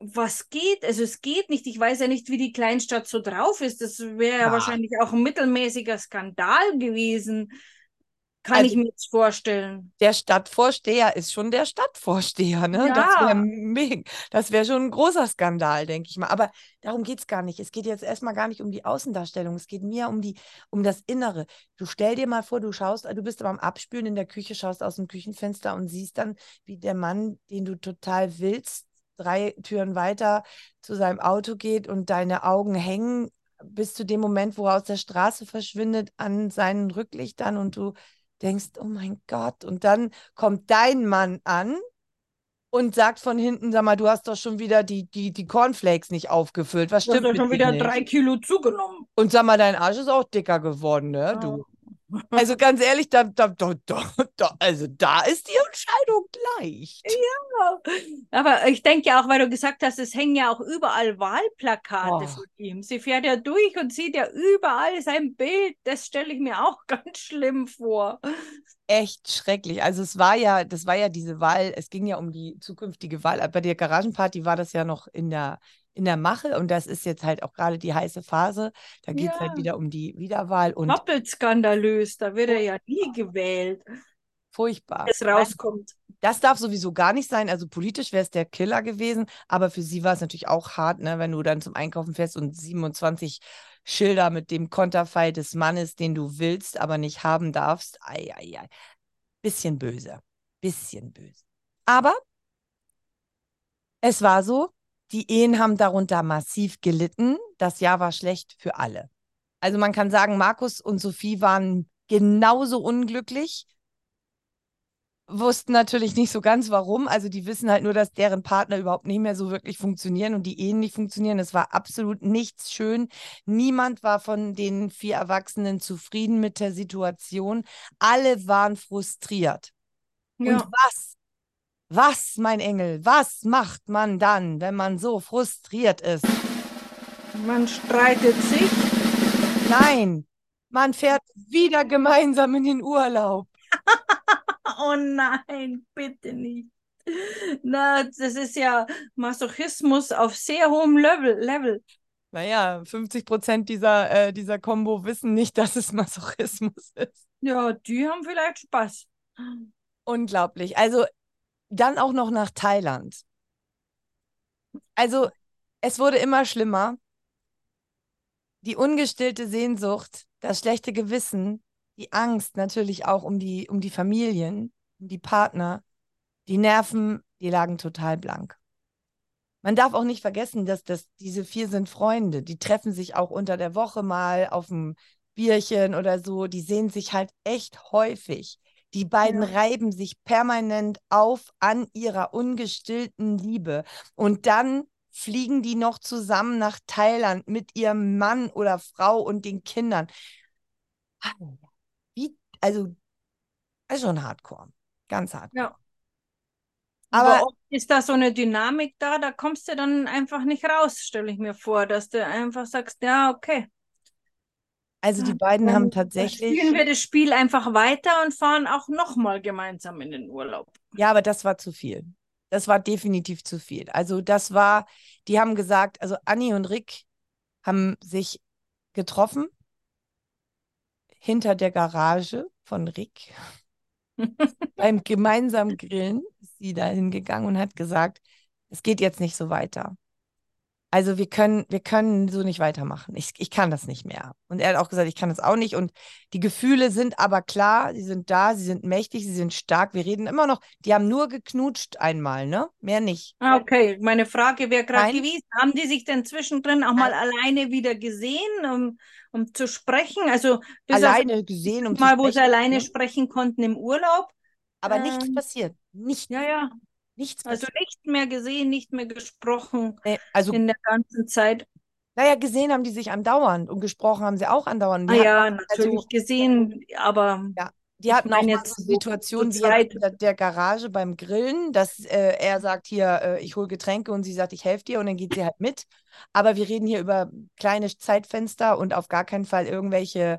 was geht? Also es geht nicht. Ich weiß ja nicht, wie die Kleinstadt so drauf ist. Das wäre ja wahrscheinlich auch ein mittelmäßiger Skandal gewesen. Kann also, ich mir jetzt vorstellen. Der Stadtvorsteher ist schon der Stadtvorsteher, ne? Ja. Das wäre das wär schon ein großer Skandal, denke ich mal. Aber darum geht es gar nicht. Es geht jetzt erstmal gar nicht um die Außendarstellung. Es geht mir um, die, um das Innere. Du stell dir mal vor, du schaust, du bist beim Abspülen in der Küche, schaust aus dem Küchenfenster und siehst dann, wie der Mann, den du total willst, drei Türen weiter zu seinem Auto geht und deine Augen hängen bis zu dem Moment, wo er aus der Straße verschwindet, an seinen Rücklichtern und du denkst, oh mein Gott. Und dann kommt dein Mann an und sagt von hinten, sag mal, du hast doch schon wieder die, die, die Cornflakes nicht aufgefüllt. Was stimmt? Du hast doch schon wieder nicht? drei Kilo zugenommen. Und sag mal, dein Arsch ist auch dicker geworden, ne? Ja. Du. Also ganz ehrlich, da, da, da, da, also da ist die Entscheidung leicht. Ja, aber ich denke ja auch, weil du gesagt hast, es hängen ja auch überall Wahlplakate oh. von ihm. Sie fährt ja durch und sieht ja überall sein Bild. Das stelle ich mir auch ganz schlimm vor. Echt schrecklich. Also es war ja, das war ja diese Wahl, es ging ja um die zukünftige Wahl. Bei der Garagenparty war das ja noch in der in der Mache und das ist jetzt halt auch gerade die heiße Phase. Da geht es halt ja. halt wieder um die Wiederwahl. Und Doppelt skandalös, da wird er ja nie gewählt. Furchtbar. Es rauskommt. Das darf sowieso gar nicht sein. Also politisch wäre es der Killer gewesen, aber für sie war es natürlich auch hart, ne, wenn du dann zum Einkaufen fährst und 27 Schilder mit dem Konterfei des Mannes, den du willst, aber nicht haben darfst. Ei, ei, ei. Bisschen böse. Bisschen böse. Aber Es war so, die Ehen haben darunter massiv gelitten. Das Jahr war schlecht für alle. Also man kann sagen, Markus und Sophie waren genauso unglücklich, wussten natürlich nicht so ganz warum. Also die wissen halt nur, dass deren Partner überhaupt nicht mehr so wirklich funktionieren und die Ehen nicht funktionieren. Es war absolut nichts schön. Niemand war von den vier Erwachsenen zufrieden mit der Situation. Alle waren frustriert. Ja. Und was? Was, mein Engel, was macht man dann, wenn man so frustriert ist? Man streitet sich? Nein, man fährt wieder gemeinsam in den Urlaub. oh nein, bitte nicht. Na, das ist ja Masochismus auf sehr hohem Level. Level. Naja, 50 Prozent dieser, äh, dieser Combo wissen nicht, dass es Masochismus ist. Ja, die haben vielleicht Spaß. Unglaublich. Also dann auch noch nach Thailand. Also es wurde immer schlimmer. Die ungestillte Sehnsucht, das schlechte Gewissen, die Angst natürlich auch um die, um die Familien, um die Partner, die Nerven, die lagen total blank. Man darf auch nicht vergessen, dass das, diese vier sind Freunde. Die treffen sich auch unter der Woche mal auf ein Bierchen oder so. Die sehen sich halt echt häufig. Die beiden ja. reiben sich permanent auf an ihrer ungestillten Liebe. Und dann fliegen die noch zusammen nach Thailand mit ihrem Mann oder Frau und den Kindern. Wie, also, ist schon hardcore. Ganz hardcore. Ja. Aber, Aber ist da so eine Dynamik da, da kommst du dann einfach nicht raus, stelle ich mir vor, dass du einfach sagst, ja, okay. Also die beiden haben tatsächlich. Spielen wir das Spiel einfach weiter und fahren auch nochmal gemeinsam in den Urlaub. Ja, aber das war zu viel. Das war definitiv zu viel. Also das war, die haben gesagt, also Anni und Rick haben sich getroffen hinter der Garage von Rick. Beim gemeinsamen Grillen ist sie da hingegangen und hat gesagt, es geht jetzt nicht so weiter also wir können, wir können so nicht weitermachen. Ich, ich kann das nicht mehr. Und er hat auch gesagt, ich kann das auch nicht. Und die Gefühle sind aber klar, sie sind da, sie sind mächtig, sie sind stark. Wir reden immer noch, die haben nur geknutscht einmal, ne? Mehr nicht. Ah, okay. Meine Frage wäre gerade gewesen, haben die sich denn zwischendrin auch mal Nein. alleine wieder gesehen, um, um zu sprechen? Also alleine gesehen, um mal, wo sie alleine ne? sprechen konnten im Urlaub. Aber ähm, nichts passiert. Nichts. Ja, ja. Nichts also nicht mehr gesehen, nicht mehr gesprochen nee, also, in der ganzen Zeit. Naja, gesehen haben die sich andauernd und gesprochen haben sie auch andauernd. Die ah, ja, natürlich also, gesehen, aber. Ja, die hatten auch jetzt so Situationen wie in der, Garage beim Grillen, dass äh, er sagt hier, äh, ich hole Getränke und sie sagt, ich helfe dir und dann geht sie halt mit. Aber wir reden hier über kleine Zeitfenster und auf gar keinen Fall irgendwelche,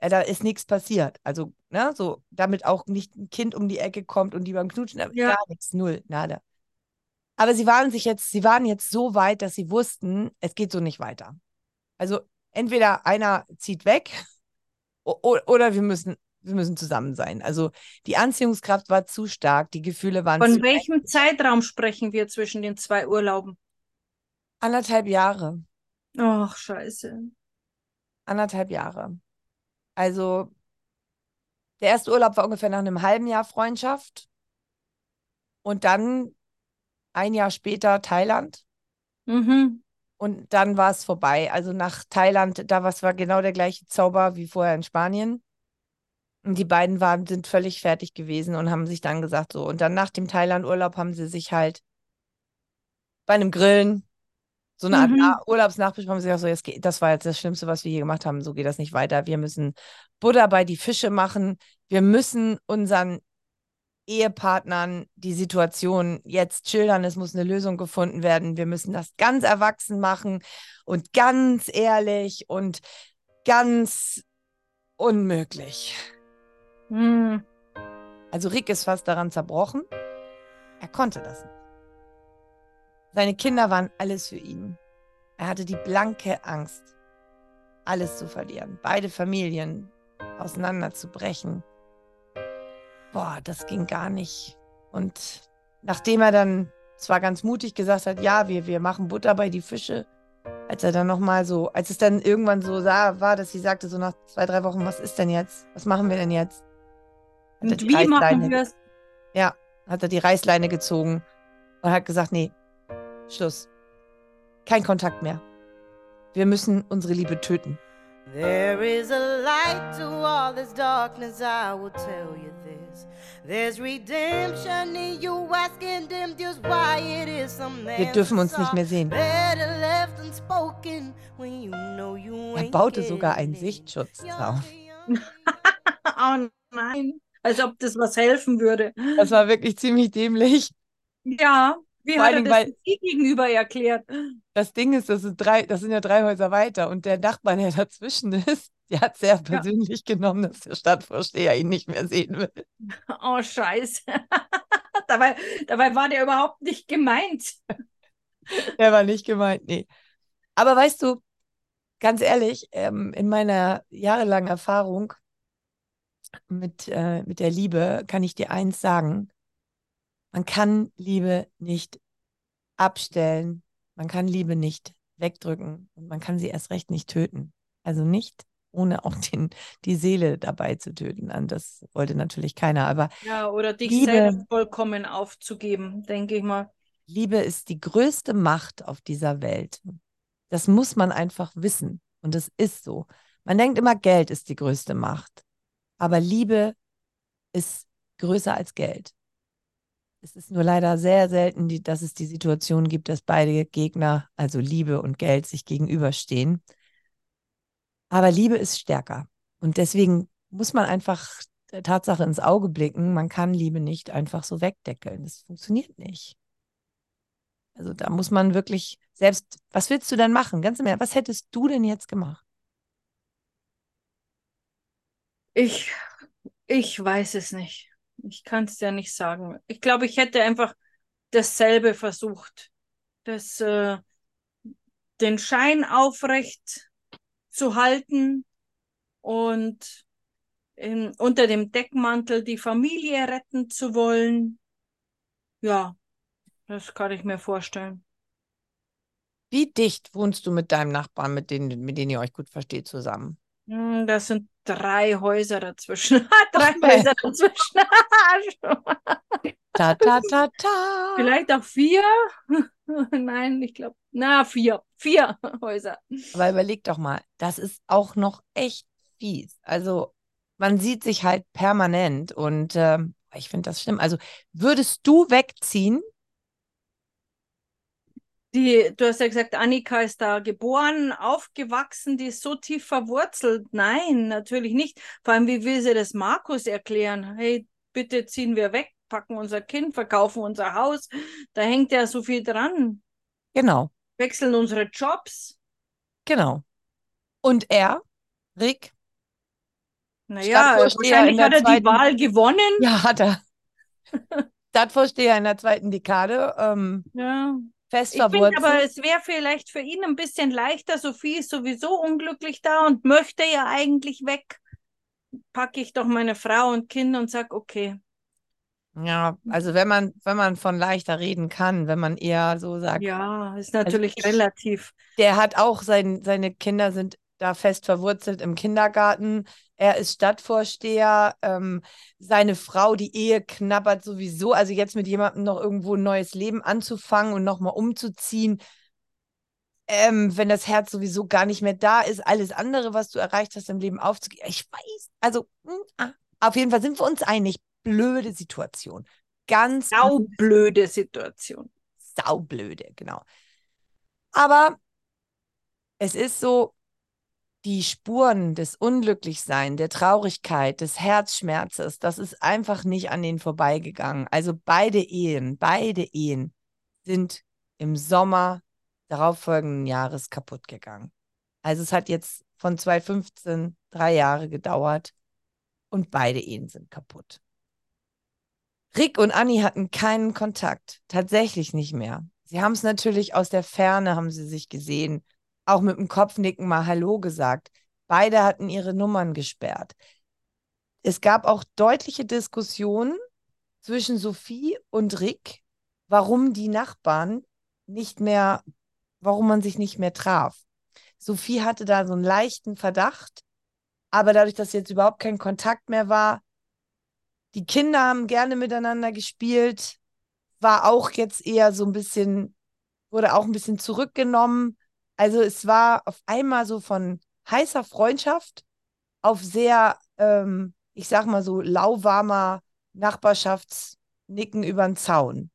äh, da ist nichts passiert. Also Ne? So, damit auch nicht ein Kind um die Ecke kommt und die beim Knutschen, ja. gar nichts, null, nada. Aber sie waren sich jetzt, sie waren jetzt so weit, dass sie wussten, es geht so nicht weiter. Also entweder einer zieht weg oder wir müssen, wir müssen zusammen sein. Also die Anziehungskraft war zu stark, die Gefühle waren Von zu welchem stark. Zeitraum sprechen wir zwischen den zwei Urlauben? Anderthalb Jahre. Ach, scheiße. Anderthalb Jahre. Also der erste Urlaub war ungefähr nach einem halben Jahr Freundschaft. Und dann ein Jahr später Thailand. Mhm. Und dann war es vorbei. Also nach Thailand, da war genau der gleiche Zauber wie vorher in Spanien. Und die beiden waren, sind völlig fertig gewesen und haben sich dann gesagt, so. Und dann nach dem Thailand-Urlaub haben sie sich halt bei einem Grillen so eine Art mhm. Urlaubsnachbesprechung, sie auch so, jetzt geht, das war jetzt das Schlimmste, was wir hier gemacht haben, so geht das nicht weiter. Wir müssen Buddha bei die Fische machen. Wir müssen unseren Ehepartnern die Situation jetzt schildern. Es muss eine Lösung gefunden werden. Wir müssen das ganz erwachsen machen und ganz ehrlich und ganz unmöglich. Mhm. Also Rick ist fast daran zerbrochen. Er konnte das nicht. Seine Kinder waren alles für ihn. Er hatte die blanke Angst, alles zu verlieren, beide Familien auseinanderzubrechen. Boah, das ging gar nicht. Und nachdem er dann zwar ganz mutig gesagt hat, ja, wir, wir machen Butter bei die Fische, als er dann nochmal so, als es dann irgendwann so sah, war, dass sie sagte, so nach zwei, drei Wochen, was ist denn jetzt? Was machen wir denn jetzt? Hat Und wie machen wir es? Ja, hat er die Reißleine gezogen und hat gesagt, nee, Schluss. Kein Kontakt mehr. Wir müssen unsere Liebe töten. There is a light to all this darkness, I will tell you this. There's redemption in you asking them just why it is some Wir dürfen uns nicht mehr sehen. Er baute sogar einen Sichtschutz auf. oh nein, als ob das was helfen würde. Das war wirklich ziemlich dämlich. Ja, wie Vor hat er das weil, gegenüber erklärt? Das Ding ist, das sind, drei, das sind ja drei Häuser weiter und der Nachbar, der dazwischen ist, der hat sehr persönlich ja. genommen, dass der Stadtvorsteher ihn nicht mehr sehen will. Oh, scheiße. dabei, dabei war der überhaupt nicht gemeint. der war nicht gemeint, nee. Aber weißt du, ganz ehrlich, ähm, in meiner jahrelangen Erfahrung mit, äh, mit der Liebe kann ich dir eins sagen. Man kann Liebe nicht abstellen, man kann Liebe nicht wegdrücken und man kann sie erst recht nicht töten. Also nicht ohne auch den, die Seele dabei zu töten. An das wollte natürlich keiner. Aber ja, oder dich Liebe, selbst vollkommen aufzugeben, denke ich mal. Liebe ist die größte Macht auf dieser Welt. Das muss man einfach wissen. Und es ist so. Man denkt immer, Geld ist die größte Macht. Aber Liebe ist größer als Geld. Es ist nur leider sehr selten, die, dass es die Situation gibt, dass beide Gegner, also Liebe und Geld, sich gegenüberstehen. Aber Liebe ist stärker. Und deswegen muss man einfach der Tatsache ins Auge blicken, man kann Liebe nicht einfach so wegdeckeln. Das funktioniert nicht. Also da muss man wirklich selbst, was willst du denn machen? Ganz im Ernst, was hättest du denn jetzt gemacht? Ich, ich weiß es nicht. Ich kann es ja nicht sagen. Ich glaube, ich hätte einfach dasselbe versucht. Das, äh, den Schein aufrecht zu halten und in, unter dem Deckmantel die Familie retten zu wollen. Ja, das kann ich mir vorstellen. Wie dicht wohnst du mit deinem Nachbarn, mit denen, mit denen ihr euch gut versteht, zusammen? Hm, das sind drei Häuser dazwischen. drei Ach, Häuser dazwischen. ta, ta, ta, ta. Vielleicht auch vier. Nein, ich glaube, na, vier. Vier Häuser. Aber überleg doch mal, das ist auch noch echt fies. Also, man sieht sich halt permanent und äh, ich finde das schlimm. Also, würdest du wegziehen, die, du hast ja gesagt, Annika ist da geboren, aufgewachsen, die ist so tief verwurzelt. Nein, natürlich nicht. Vor allem, wie will sie das Markus erklären? Hey, bitte ziehen wir weg, packen unser Kind, verkaufen unser Haus. Da hängt ja so viel dran. Genau. Wechseln unsere Jobs. Genau. Und er, Rick? Naja, wahrscheinlich hat er zweiten... die Wahl gewonnen. Ja, hat er. Stadtvorsteher in der zweiten Dekade. Ähm, ja fest ich finde aber, es wäre vielleicht für ihn ein bisschen leichter. Sophie ist sowieso unglücklich da und möchte ja eigentlich weg. Packe ich doch meine Frau und Kinder und sage, okay. Ja, also wenn man, wenn man von leichter reden kann, wenn man eher so sagt. Ja, ist natürlich also relativ. Der hat auch sein, seine Kinder sind da fest verwurzelt im Kindergarten. Er ist Stadtvorsteher. Ähm, seine Frau, die Ehe knabbert sowieso. Also jetzt mit jemandem noch irgendwo ein neues Leben anzufangen und nochmal umzuziehen, ähm, wenn das Herz sowieso gar nicht mehr da ist, alles andere, was du erreicht hast im Leben aufzugeben. Ich weiß, also mh, hm, ah, auf jeden Fall sind wir uns einig. Blöde Situation. Ganz saublöde Situation. Saublöde, genau. Aber es ist so, die Spuren des Unglücklichseins, der Traurigkeit, des Herzschmerzes, das ist einfach nicht an denen vorbeigegangen. Also beide Ehen, beide Ehen sind im Sommer darauffolgenden Jahres kaputt gegangen. Also es hat jetzt von 2015 drei Jahre gedauert und beide Ehen sind kaputt. Rick und Annie hatten keinen Kontakt, tatsächlich nicht mehr. Sie haben es natürlich aus der Ferne, haben sie sich gesehen, auch mit dem Kopfnicken mal Hallo gesagt. Beide hatten ihre Nummern gesperrt. Es gab auch deutliche Diskussionen zwischen Sophie und Rick, warum die Nachbarn nicht mehr, warum man sich nicht mehr traf. Sophie hatte da so einen leichten Verdacht, aber dadurch, dass jetzt überhaupt kein Kontakt mehr war, die Kinder haben gerne miteinander gespielt, war auch jetzt eher so ein bisschen wurde auch ein bisschen zurückgenommen. Also es war auf einmal so von heißer Freundschaft auf sehr, ähm, ich sag mal so, lauwarmer Nachbarschaftsnicken über den Zaun.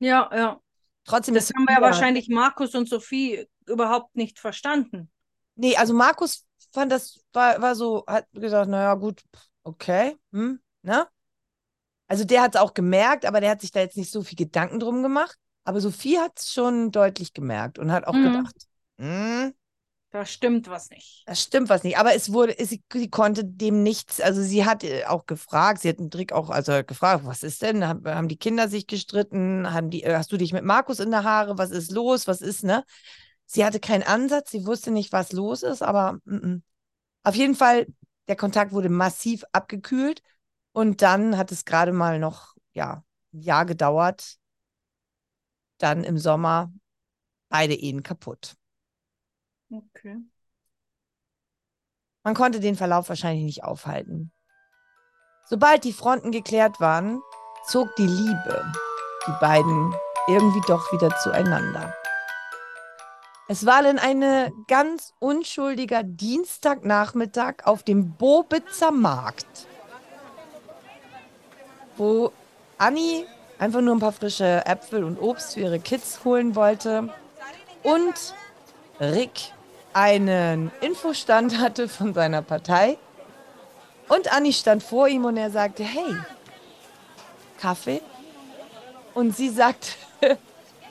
Ja, ja. Trotzdem Das haben wir ja wahrscheinlich Markus und Sophie überhaupt nicht verstanden. Nee, also Markus fand das, war, war so, hat gesagt, naja, gut, okay, hm, ne? Also der hat es auch gemerkt, aber der hat sich da jetzt nicht so viel Gedanken drum gemacht. Aber Sophie hat es schon deutlich gemerkt und hat auch Mhm. gedacht, hm, Da stimmt was nicht. das stimmt was nicht. Aber es wurde, sie, sie konnte dem nichts, also sie hat äh, auch gefragt, sie hat einen Trick auch, also gefragt, was ist denn? Haben, haben die Kinder sich gestritten? Haben die, äh, hast du dich mit Markus in der Haare? Was ist los? Was ist, ne? Sie hatte keinen Ansatz, sie wusste nicht, was los ist, aber mm, mm. auf jeden Fall, der Kontakt wurde massiv abgekühlt und dann hat es gerade mal noch, ja, ein Jahr gedauert. Dann im Sommer beide Ehen kaputt. Okay. Man konnte den Verlauf wahrscheinlich nicht aufhalten. Sobald die Fronten geklärt waren, zog die Liebe die beiden irgendwie doch wieder zueinander. Es war dann ein ganz unschuldiger Dienstagnachmittag auf dem Bobitzer Markt, wo Anni einfach nur ein paar frische Äpfel und Obst für ihre Kids holen wollte und Rick einen Infostand hatte von seiner Partei. Und Anni stand vor ihm und er sagte, hey, Kaffee? Und sie sagte,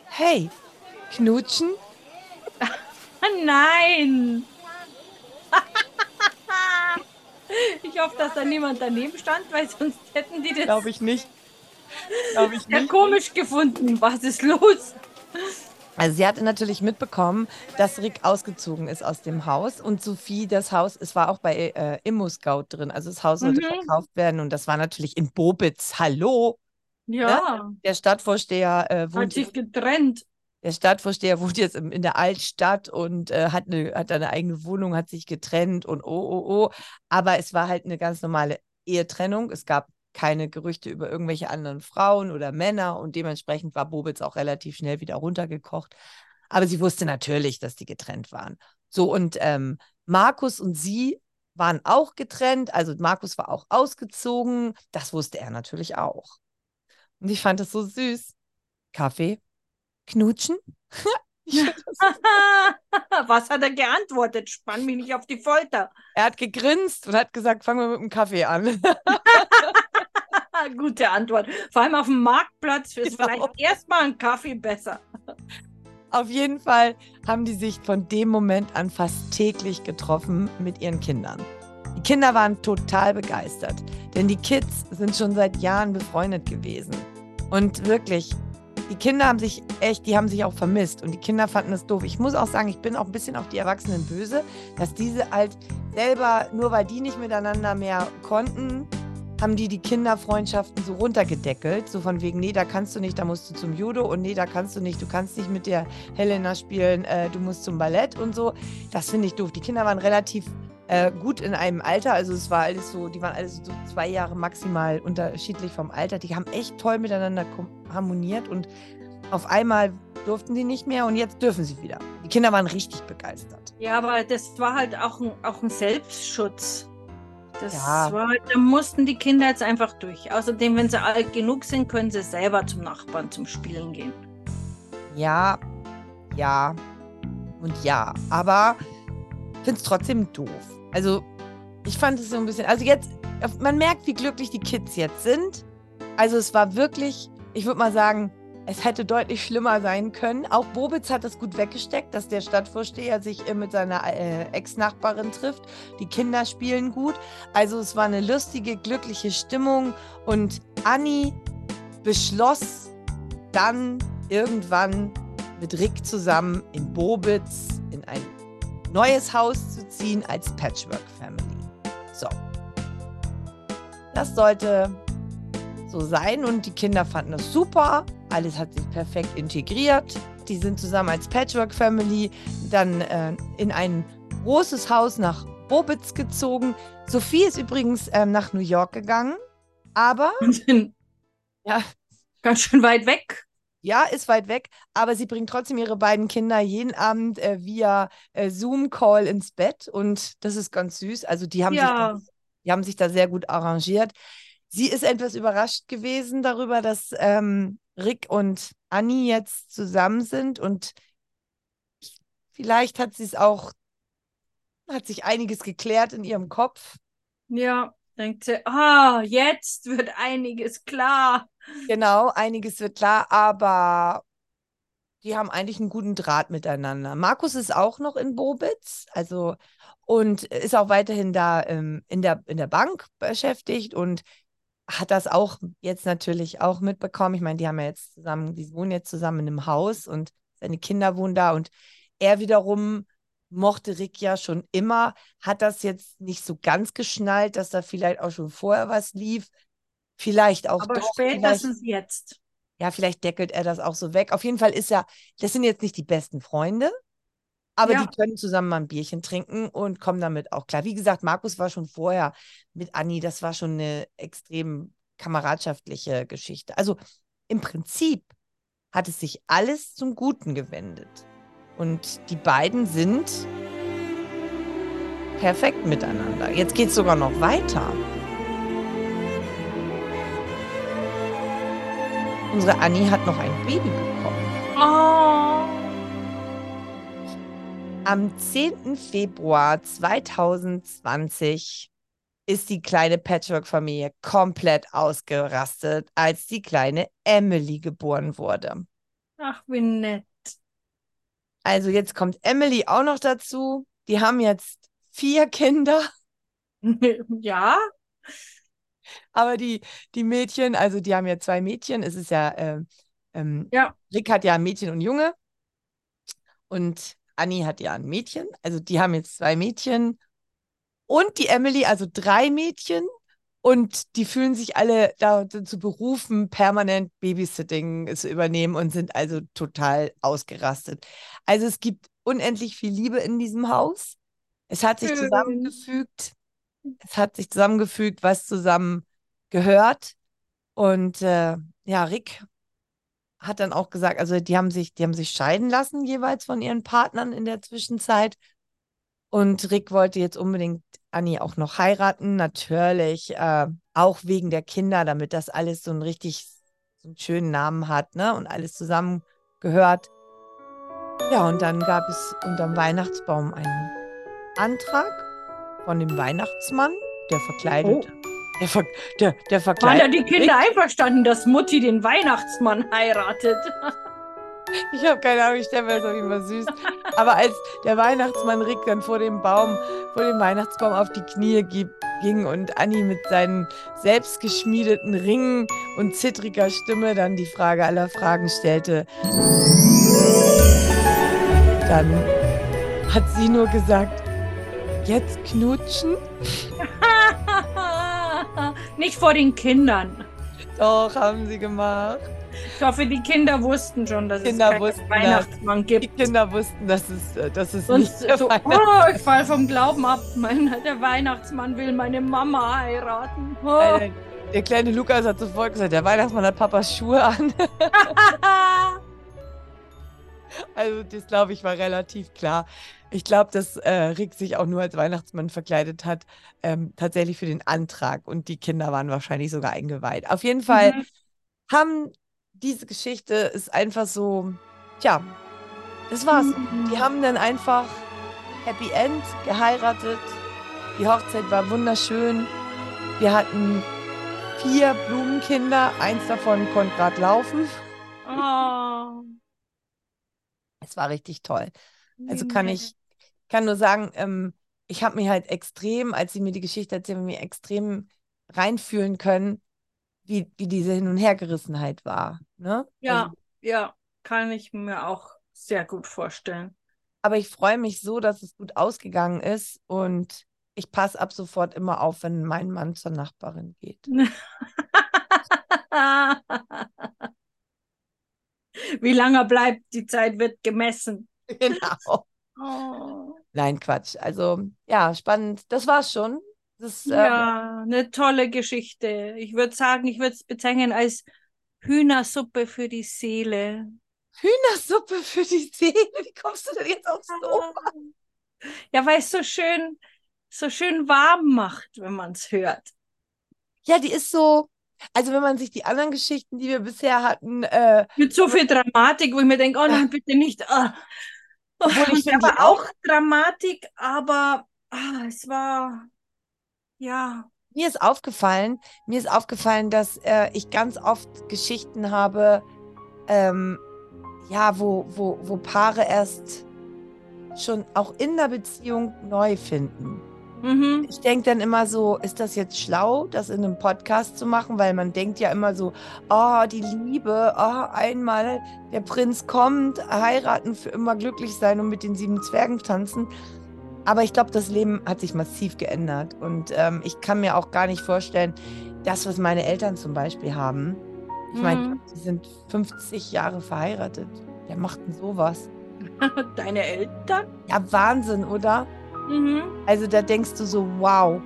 hey, knutschen? Nein! ich hoffe, dass da niemand daneben stand, weil sonst hätten die das Glaube ich nicht. Glaube ich ja nicht. komisch gefunden. Was ist los? Also sie hatte natürlich mitbekommen, dass Rick ausgezogen ist aus dem Haus und Sophie das Haus, es war auch bei äh, Immo-Scout drin, also das Haus sollte Mhm. verkauft werden und das war natürlich in Bobitz. Hallo, Ja, der Stadtvorsteher äh, hat wohnt sich getrennt. Der Stadtvorsteher wohnt jetzt in der Altstadt und äh, hat, eine, hat eine eigene Wohnung, hat sich getrennt und oh, oh, oh. Aber es war halt eine ganz normale Ehetrennung. Es gab keine Gerüchte über irgendwelche anderen Frauen oder Männer und dementsprechend war Bobitz auch relativ schnell wieder runtergekocht. Aber sie wusste natürlich, dass die getrennt waren. So, und ähm, Markus und sie waren auch getrennt. Also Markus war auch ausgezogen. Das wusste er natürlich auch. Und ich fand das so süß. Kaffee, knutschen. Was hat er geantwortet? Spann mich nicht auf die Folter. er hat gegrinst und hat gesagt, fangen wir mit dem Kaffee an. Gute Antwort. Vor allem auf dem Marktplatz ist Genau. vielleicht erstmal ein Kaffee besser. Auf jeden Fall haben die sich von dem Moment an fast täglich getroffen mit ihren Kindern. Die Kinder waren total begeistert, denn die Kids sind schon seit Jahren befreundet gewesen. Und wirklich, die Kinder haben sich echt, die haben sich auch vermisst und die Kinder fanden es doof. Ich muss auch sagen, ich bin auch ein bisschen auf die Erwachsenen böse, dass diese halt selber, nur weil die nicht miteinander mehr konnten, haben die die Kinderfreundschaften so runtergedeckelt. So von wegen, nee, da kannst du nicht, da musst du zum Judo und nee, da kannst du nicht, du kannst nicht mit der Helena spielen, äh, du musst zum Ballett und so. Das finde ich doof. Die Kinder waren relativ äh, gut in einem Alter, also es war alles so, die waren alles so zwei Jahre maximal unterschiedlich vom Alter. Die haben echt toll miteinander harmoniert und auf einmal durften die nicht mehr und jetzt dürfen sie wieder. Die Kinder waren richtig begeistert. Ja, aber das war halt auch ein, auch ein Selbstschutz. Das Ja. war da mussten die Kinder jetzt einfach durch. Außerdem, wenn sie alt genug sind, können sie selber zum Nachbarn zum Spielen gehen. Ja, ja und ja. Aber ich finde es trotzdem doof. Also, ich fand es so ein bisschen. Also, jetzt, man merkt, wie glücklich die Kids jetzt sind. Also, es war wirklich, ich würde mal sagen, es hätte deutlich schlimmer sein können. Auch Bobitz hat es gut weggesteckt, dass der Stadtvorsteher sich mit seiner äh, Ex-Nachbarin trifft. Die Kinder spielen gut. Also, es war eine lustige, glückliche Stimmung. Und Anni beschloss dann irgendwann mit Rick zusammen in Bobitz in ein neues Haus zu ziehen als Patchwork Family. So. Das sollte so sein und die Kinder fanden das super. Alles hat sich perfekt integriert. Die sind zusammen als Patchwork Family dann äh, in ein großes Haus nach Bobitz gezogen. Sophie ist übrigens ähm, nach New York gegangen, aber ja, ganz schön weit weg. Ja, ist weit weg, aber sie bringt trotzdem ihre beiden Kinder jeden Abend äh, via äh, Zoom-Call ins Bett und das ist ganz süß. Also die haben, Ja. sich da, die haben sich da sehr gut arrangiert. Sie ist etwas überrascht gewesen darüber, dass ähm, Rick und Annie jetzt zusammen sind und vielleicht hat sie es auch, hat sich einiges geklärt in ihrem Kopf. Ja, denkt sie, ah, jetzt wird einiges klar. Genau, einiges wird klar, aber die haben eigentlich einen guten Draht miteinander. Markus ist auch noch in Bobitz, also und ist auch weiterhin da ähm, in der, in der Bank beschäftigt und hat das auch jetzt natürlich auch mitbekommen. Ich meine, die haben ja jetzt zusammen, die wohnen jetzt zusammen in einem Haus und seine Kinder wohnen da und er wiederum mochte Rick ja schon immer, hat das jetzt nicht so ganz geschnallt, dass da vielleicht auch schon vorher was lief. Vielleicht auch Aber doch, spätestens jetzt. ja, vielleicht deckelt er das auch so weg. Auf jeden Fall ist er, das sind jetzt nicht die besten Freunde, aber Ja. die können zusammen mal ein Bierchen trinken und kommen damit auch klar. Wie gesagt, Markus war schon vorher mit Anni, das war schon eine extrem kameradschaftliche Geschichte. Also im Prinzip hat es sich alles zum Guten gewendet. Und die beiden sind perfekt miteinander. Jetzt geht es sogar noch weiter. Unsere Anni hat noch ein Baby bekommen. Oh. Am 10. Februar 2020 ist die kleine Patchwork-Familie komplett ausgerastet, als die kleine Emily geboren wurde. Ach, wie nett. Also jetzt kommt Emily auch noch dazu. Die haben jetzt vier Kinder, Ja, aber die, die Mädchen, also die haben ja zwei Mädchen. Es ist ja, ähm, ähm, ja. Rick hat ja Mädchen und Junge und Annie hat ja ein Mädchen. Also die haben jetzt zwei Mädchen und die Emily, also drei Mädchen. Und die fühlen sich alle dazu berufen, permanent Babysitting zu übernehmen und sind also total ausgerastet. Also es gibt unendlich viel Liebe in diesem Haus. Es hat sich zusammengefügt. Es hat sich zusammengefügt, was zusammen gehört. Und äh, ja, Rick hat dann auch gesagt, also die haben sich, die haben sich scheiden lassen jeweils von ihren Partnern in der Zwischenzeit. Und Rick wollte jetzt unbedingt Annie auch noch heiraten, natürlich äh, auch wegen der Kinder, damit das alles so einen richtig so einen schönen Namen hat, ne? Und alles zusammengehört. Ja, und dann gab es unterm Weihnachtsbaum einen Antrag von dem Weihnachtsmann, der verkleidet, der, ver der, der Waren verkleidet. da die Kinder einverstanden, dass Mutti den Weihnachtsmann heiratet? Ich habe keine Ahnung, ich stelle mir das auf jeden Fall süß. Aber als der Weihnachtsmann Rick dann vor dem Baum, vor dem Weihnachtsbaum auf die Knie gi- ging und Anni mit seinen selbstgeschmiedeten Ringen und zittriger Stimme dann die Frage aller Fragen stellte, dann hat sie nur gesagt, jetzt knutschen? Nicht vor den Kindern. Doch, haben sie gemacht. Ich hoffe, die Kinder wussten schon, dass Kinder es keinen wussten das. Weihnachtsmann Die gibt. Kinder wussten, dass es, äh, dass es Sonst nicht so, oh, ich fall vom Glauben ab. Mein, der Weihnachtsmann will meine Mama heiraten. Oh. Äh, Der kleine Lukas hat sofort gesagt, der Weihnachtsmann hat Papas Schuhe an. Also das, glaube ich, war relativ klar. Ich glaube, dass äh, Rick sich auch nur als Weihnachtsmann verkleidet hat, ähm, tatsächlich für den Antrag. Und die Kinder waren wahrscheinlich sogar eingeweiht. Auf jeden Fall Mhm. haben diese Geschichte ist einfach so, tja, das war's. Mhm. Die haben dann einfach Happy End geheiratet. Die Hochzeit war wunderschön. Wir hatten vier Blumenkinder. Eins davon konnte gerade laufen. Oh, Es war richtig toll. Also kann ich, kann nur sagen, ähm, ich habe mich halt extrem, als sie mir die Geschichte erzählen, mir extrem reinfühlen können, wie, wie diese Hin- und Hergerissenheit war. Ne? Ja, Also, ja, kann ich mir auch sehr gut vorstellen. aber ich freue mich so, dass es gut ausgegangen ist und ich passe ab sofort immer auf, wenn mein Mann zur Nachbarin geht. Wie lange bleibt, die Zeit wird gemessen. Genau. Oh. Nein, Quatsch. Also, ja, spannend. Das war's schon. Das, Ja, eine tolle Geschichte. Ich würde sagen, ich würde es bezeichnen als Hühnersuppe für die Seele. Hühnersuppe für die Seele? Wie kommst du denn jetzt aufs Sofa? Ja, weil es so schön, so schön warm macht, wenn man es hört. Ja, die ist so, also wenn man sich die anderen Geschichten, die wir bisher hatten, äh, Mit so viel Dramatik, wo ich mir denke, oh nein, bitte nicht. Ah. Obwohl ich finde, auch Dramatik, aber ah, es war, ja, mir ist aufgefallen, mir ist aufgefallen, dass äh, ich ganz oft Geschichten habe, ähm, ja, wo, wo, wo Paare erst schon auch in der Beziehung neu finden. Mhm. Ich denke dann immer so, ist das jetzt schlau, das in einem Podcast zu machen? Weil man denkt ja immer so, oh, die Liebe, oh, einmal der Prinz kommt, heiraten, für immer glücklich sein und mit den sieben Zwergen tanzen. Aber ich glaube, das Leben hat sich massiv geändert. Und ähm, ich kann mir auch gar nicht vorstellen, das, was meine Eltern zum Beispiel haben. Ich meine, Mhm. sie sind 50 Jahre verheiratet. Wer macht denn sowas? Deine Eltern? Ja, Wahnsinn, oder? Mhm. Also da denkst du so, wow.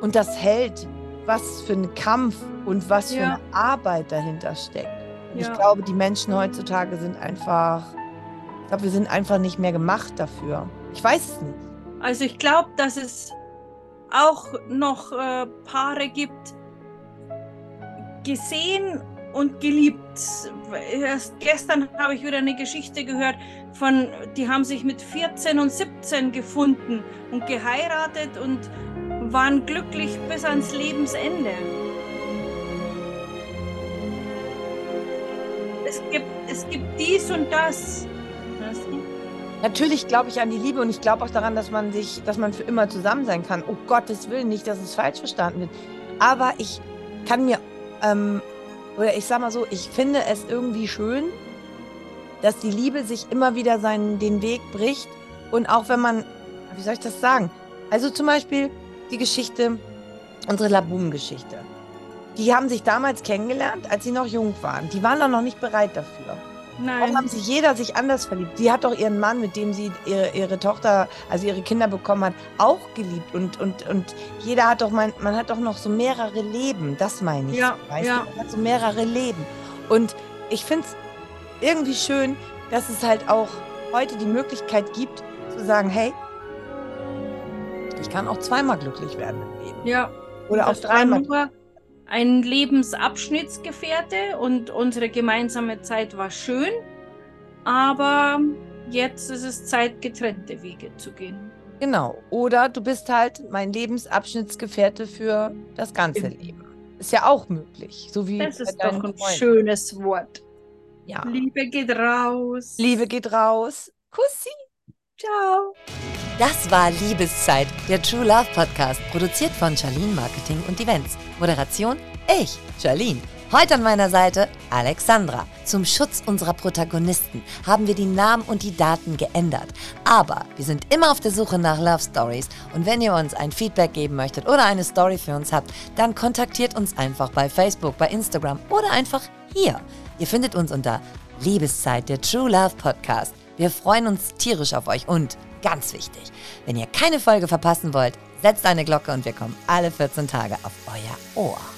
Und das hält, was für ein Kampf und was für Ja. eine Arbeit dahinter steckt. Und Ja. ich glaube, die Menschen heutzutage sind einfach, ich glaube, wir sind einfach nicht mehr gemacht dafür. Ich weiß es nicht. Also ich glaube, dass es auch noch äh, Paare gibt, gesehen und geliebt. Erst gestern habe ich wieder eine Geschichte gehört von, die haben sich mit 14 und 17 gefunden und geheiratet und waren glücklich bis ans Lebensende. Es gibt, es gibt dies und das. Natürlich glaube ich an die Liebe und ich glaube auch daran, dass man sich, dass man für immer zusammen sein kann. Oh Gottes Willen, nicht, dass es falsch verstanden wird. Aber ich kann mir, ähm, oder ich sag mal so, ich finde es irgendwie schön, dass die Liebe sich immer wieder seinen, den Weg bricht. Und auch wenn man, wie soll ich das sagen? Also zum Beispiel die Geschichte, unsere Labuben-Geschichte. Die haben sich damals kennengelernt, als sie noch jung waren. Die waren doch noch nicht bereit dafür. Warum Nein. haben sich jeder sich anders verliebt? Sie hat doch ihren Mann, mit dem sie ihre, ihre Tochter, also ihre Kinder bekommen hat, auch geliebt. Und, und, und jeder hat doch, man, man hat doch noch so mehrere Leben. Das meine ich. Ja, weißt ja. du? Man hat so mehrere Leben. Und ich finde es irgendwie schön, dass es halt auch heute die Möglichkeit gibt, zu sagen, hey, ich kann auch zweimal glücklich werden im Leben. Ja. Oder auch war dreimal. nur ein Lebensabschnittsgefährte und unsere gemeinsame Zeit war schön, aber jetzt ist es Zeit, getrennte Wege zu gehen. Genau. Oder du bist halt mein Lebensabschnittsgefährte für das ganze. Leben. Ist ja auch möglich. So wie Das ist doch ein Freunden. schönes Wort. Ja. Liebe geht raus. Liebe geht raus. Kussi. Ciao. Das war Liebeszeit, der True Love Podcast, produziert von Charlene Marketing und Events. Moderation ich, Charlene. Heute an meiner Seite Alexandra. Zum Schutz unserer Protagonisten haben wir die Namen und die Daten geändert. Aber wir sind immer auf der Suche nach Love Stories und wenn ihr uns ein Feedback geben möchtet oder eine Story für uns habt, dann kontaktiert uns einfach bei Facebook, bei Instagram oder einfach hier. Ihr findet uns unter Liebeszeit, der True Love Podcast. Wir freuen uns tierisch auf euch und ganz wichtig, wenn ihr keine Folge verpassen wollt, setzt eine Glocke und wir kommen alle 14 Tage auf euer Ohr.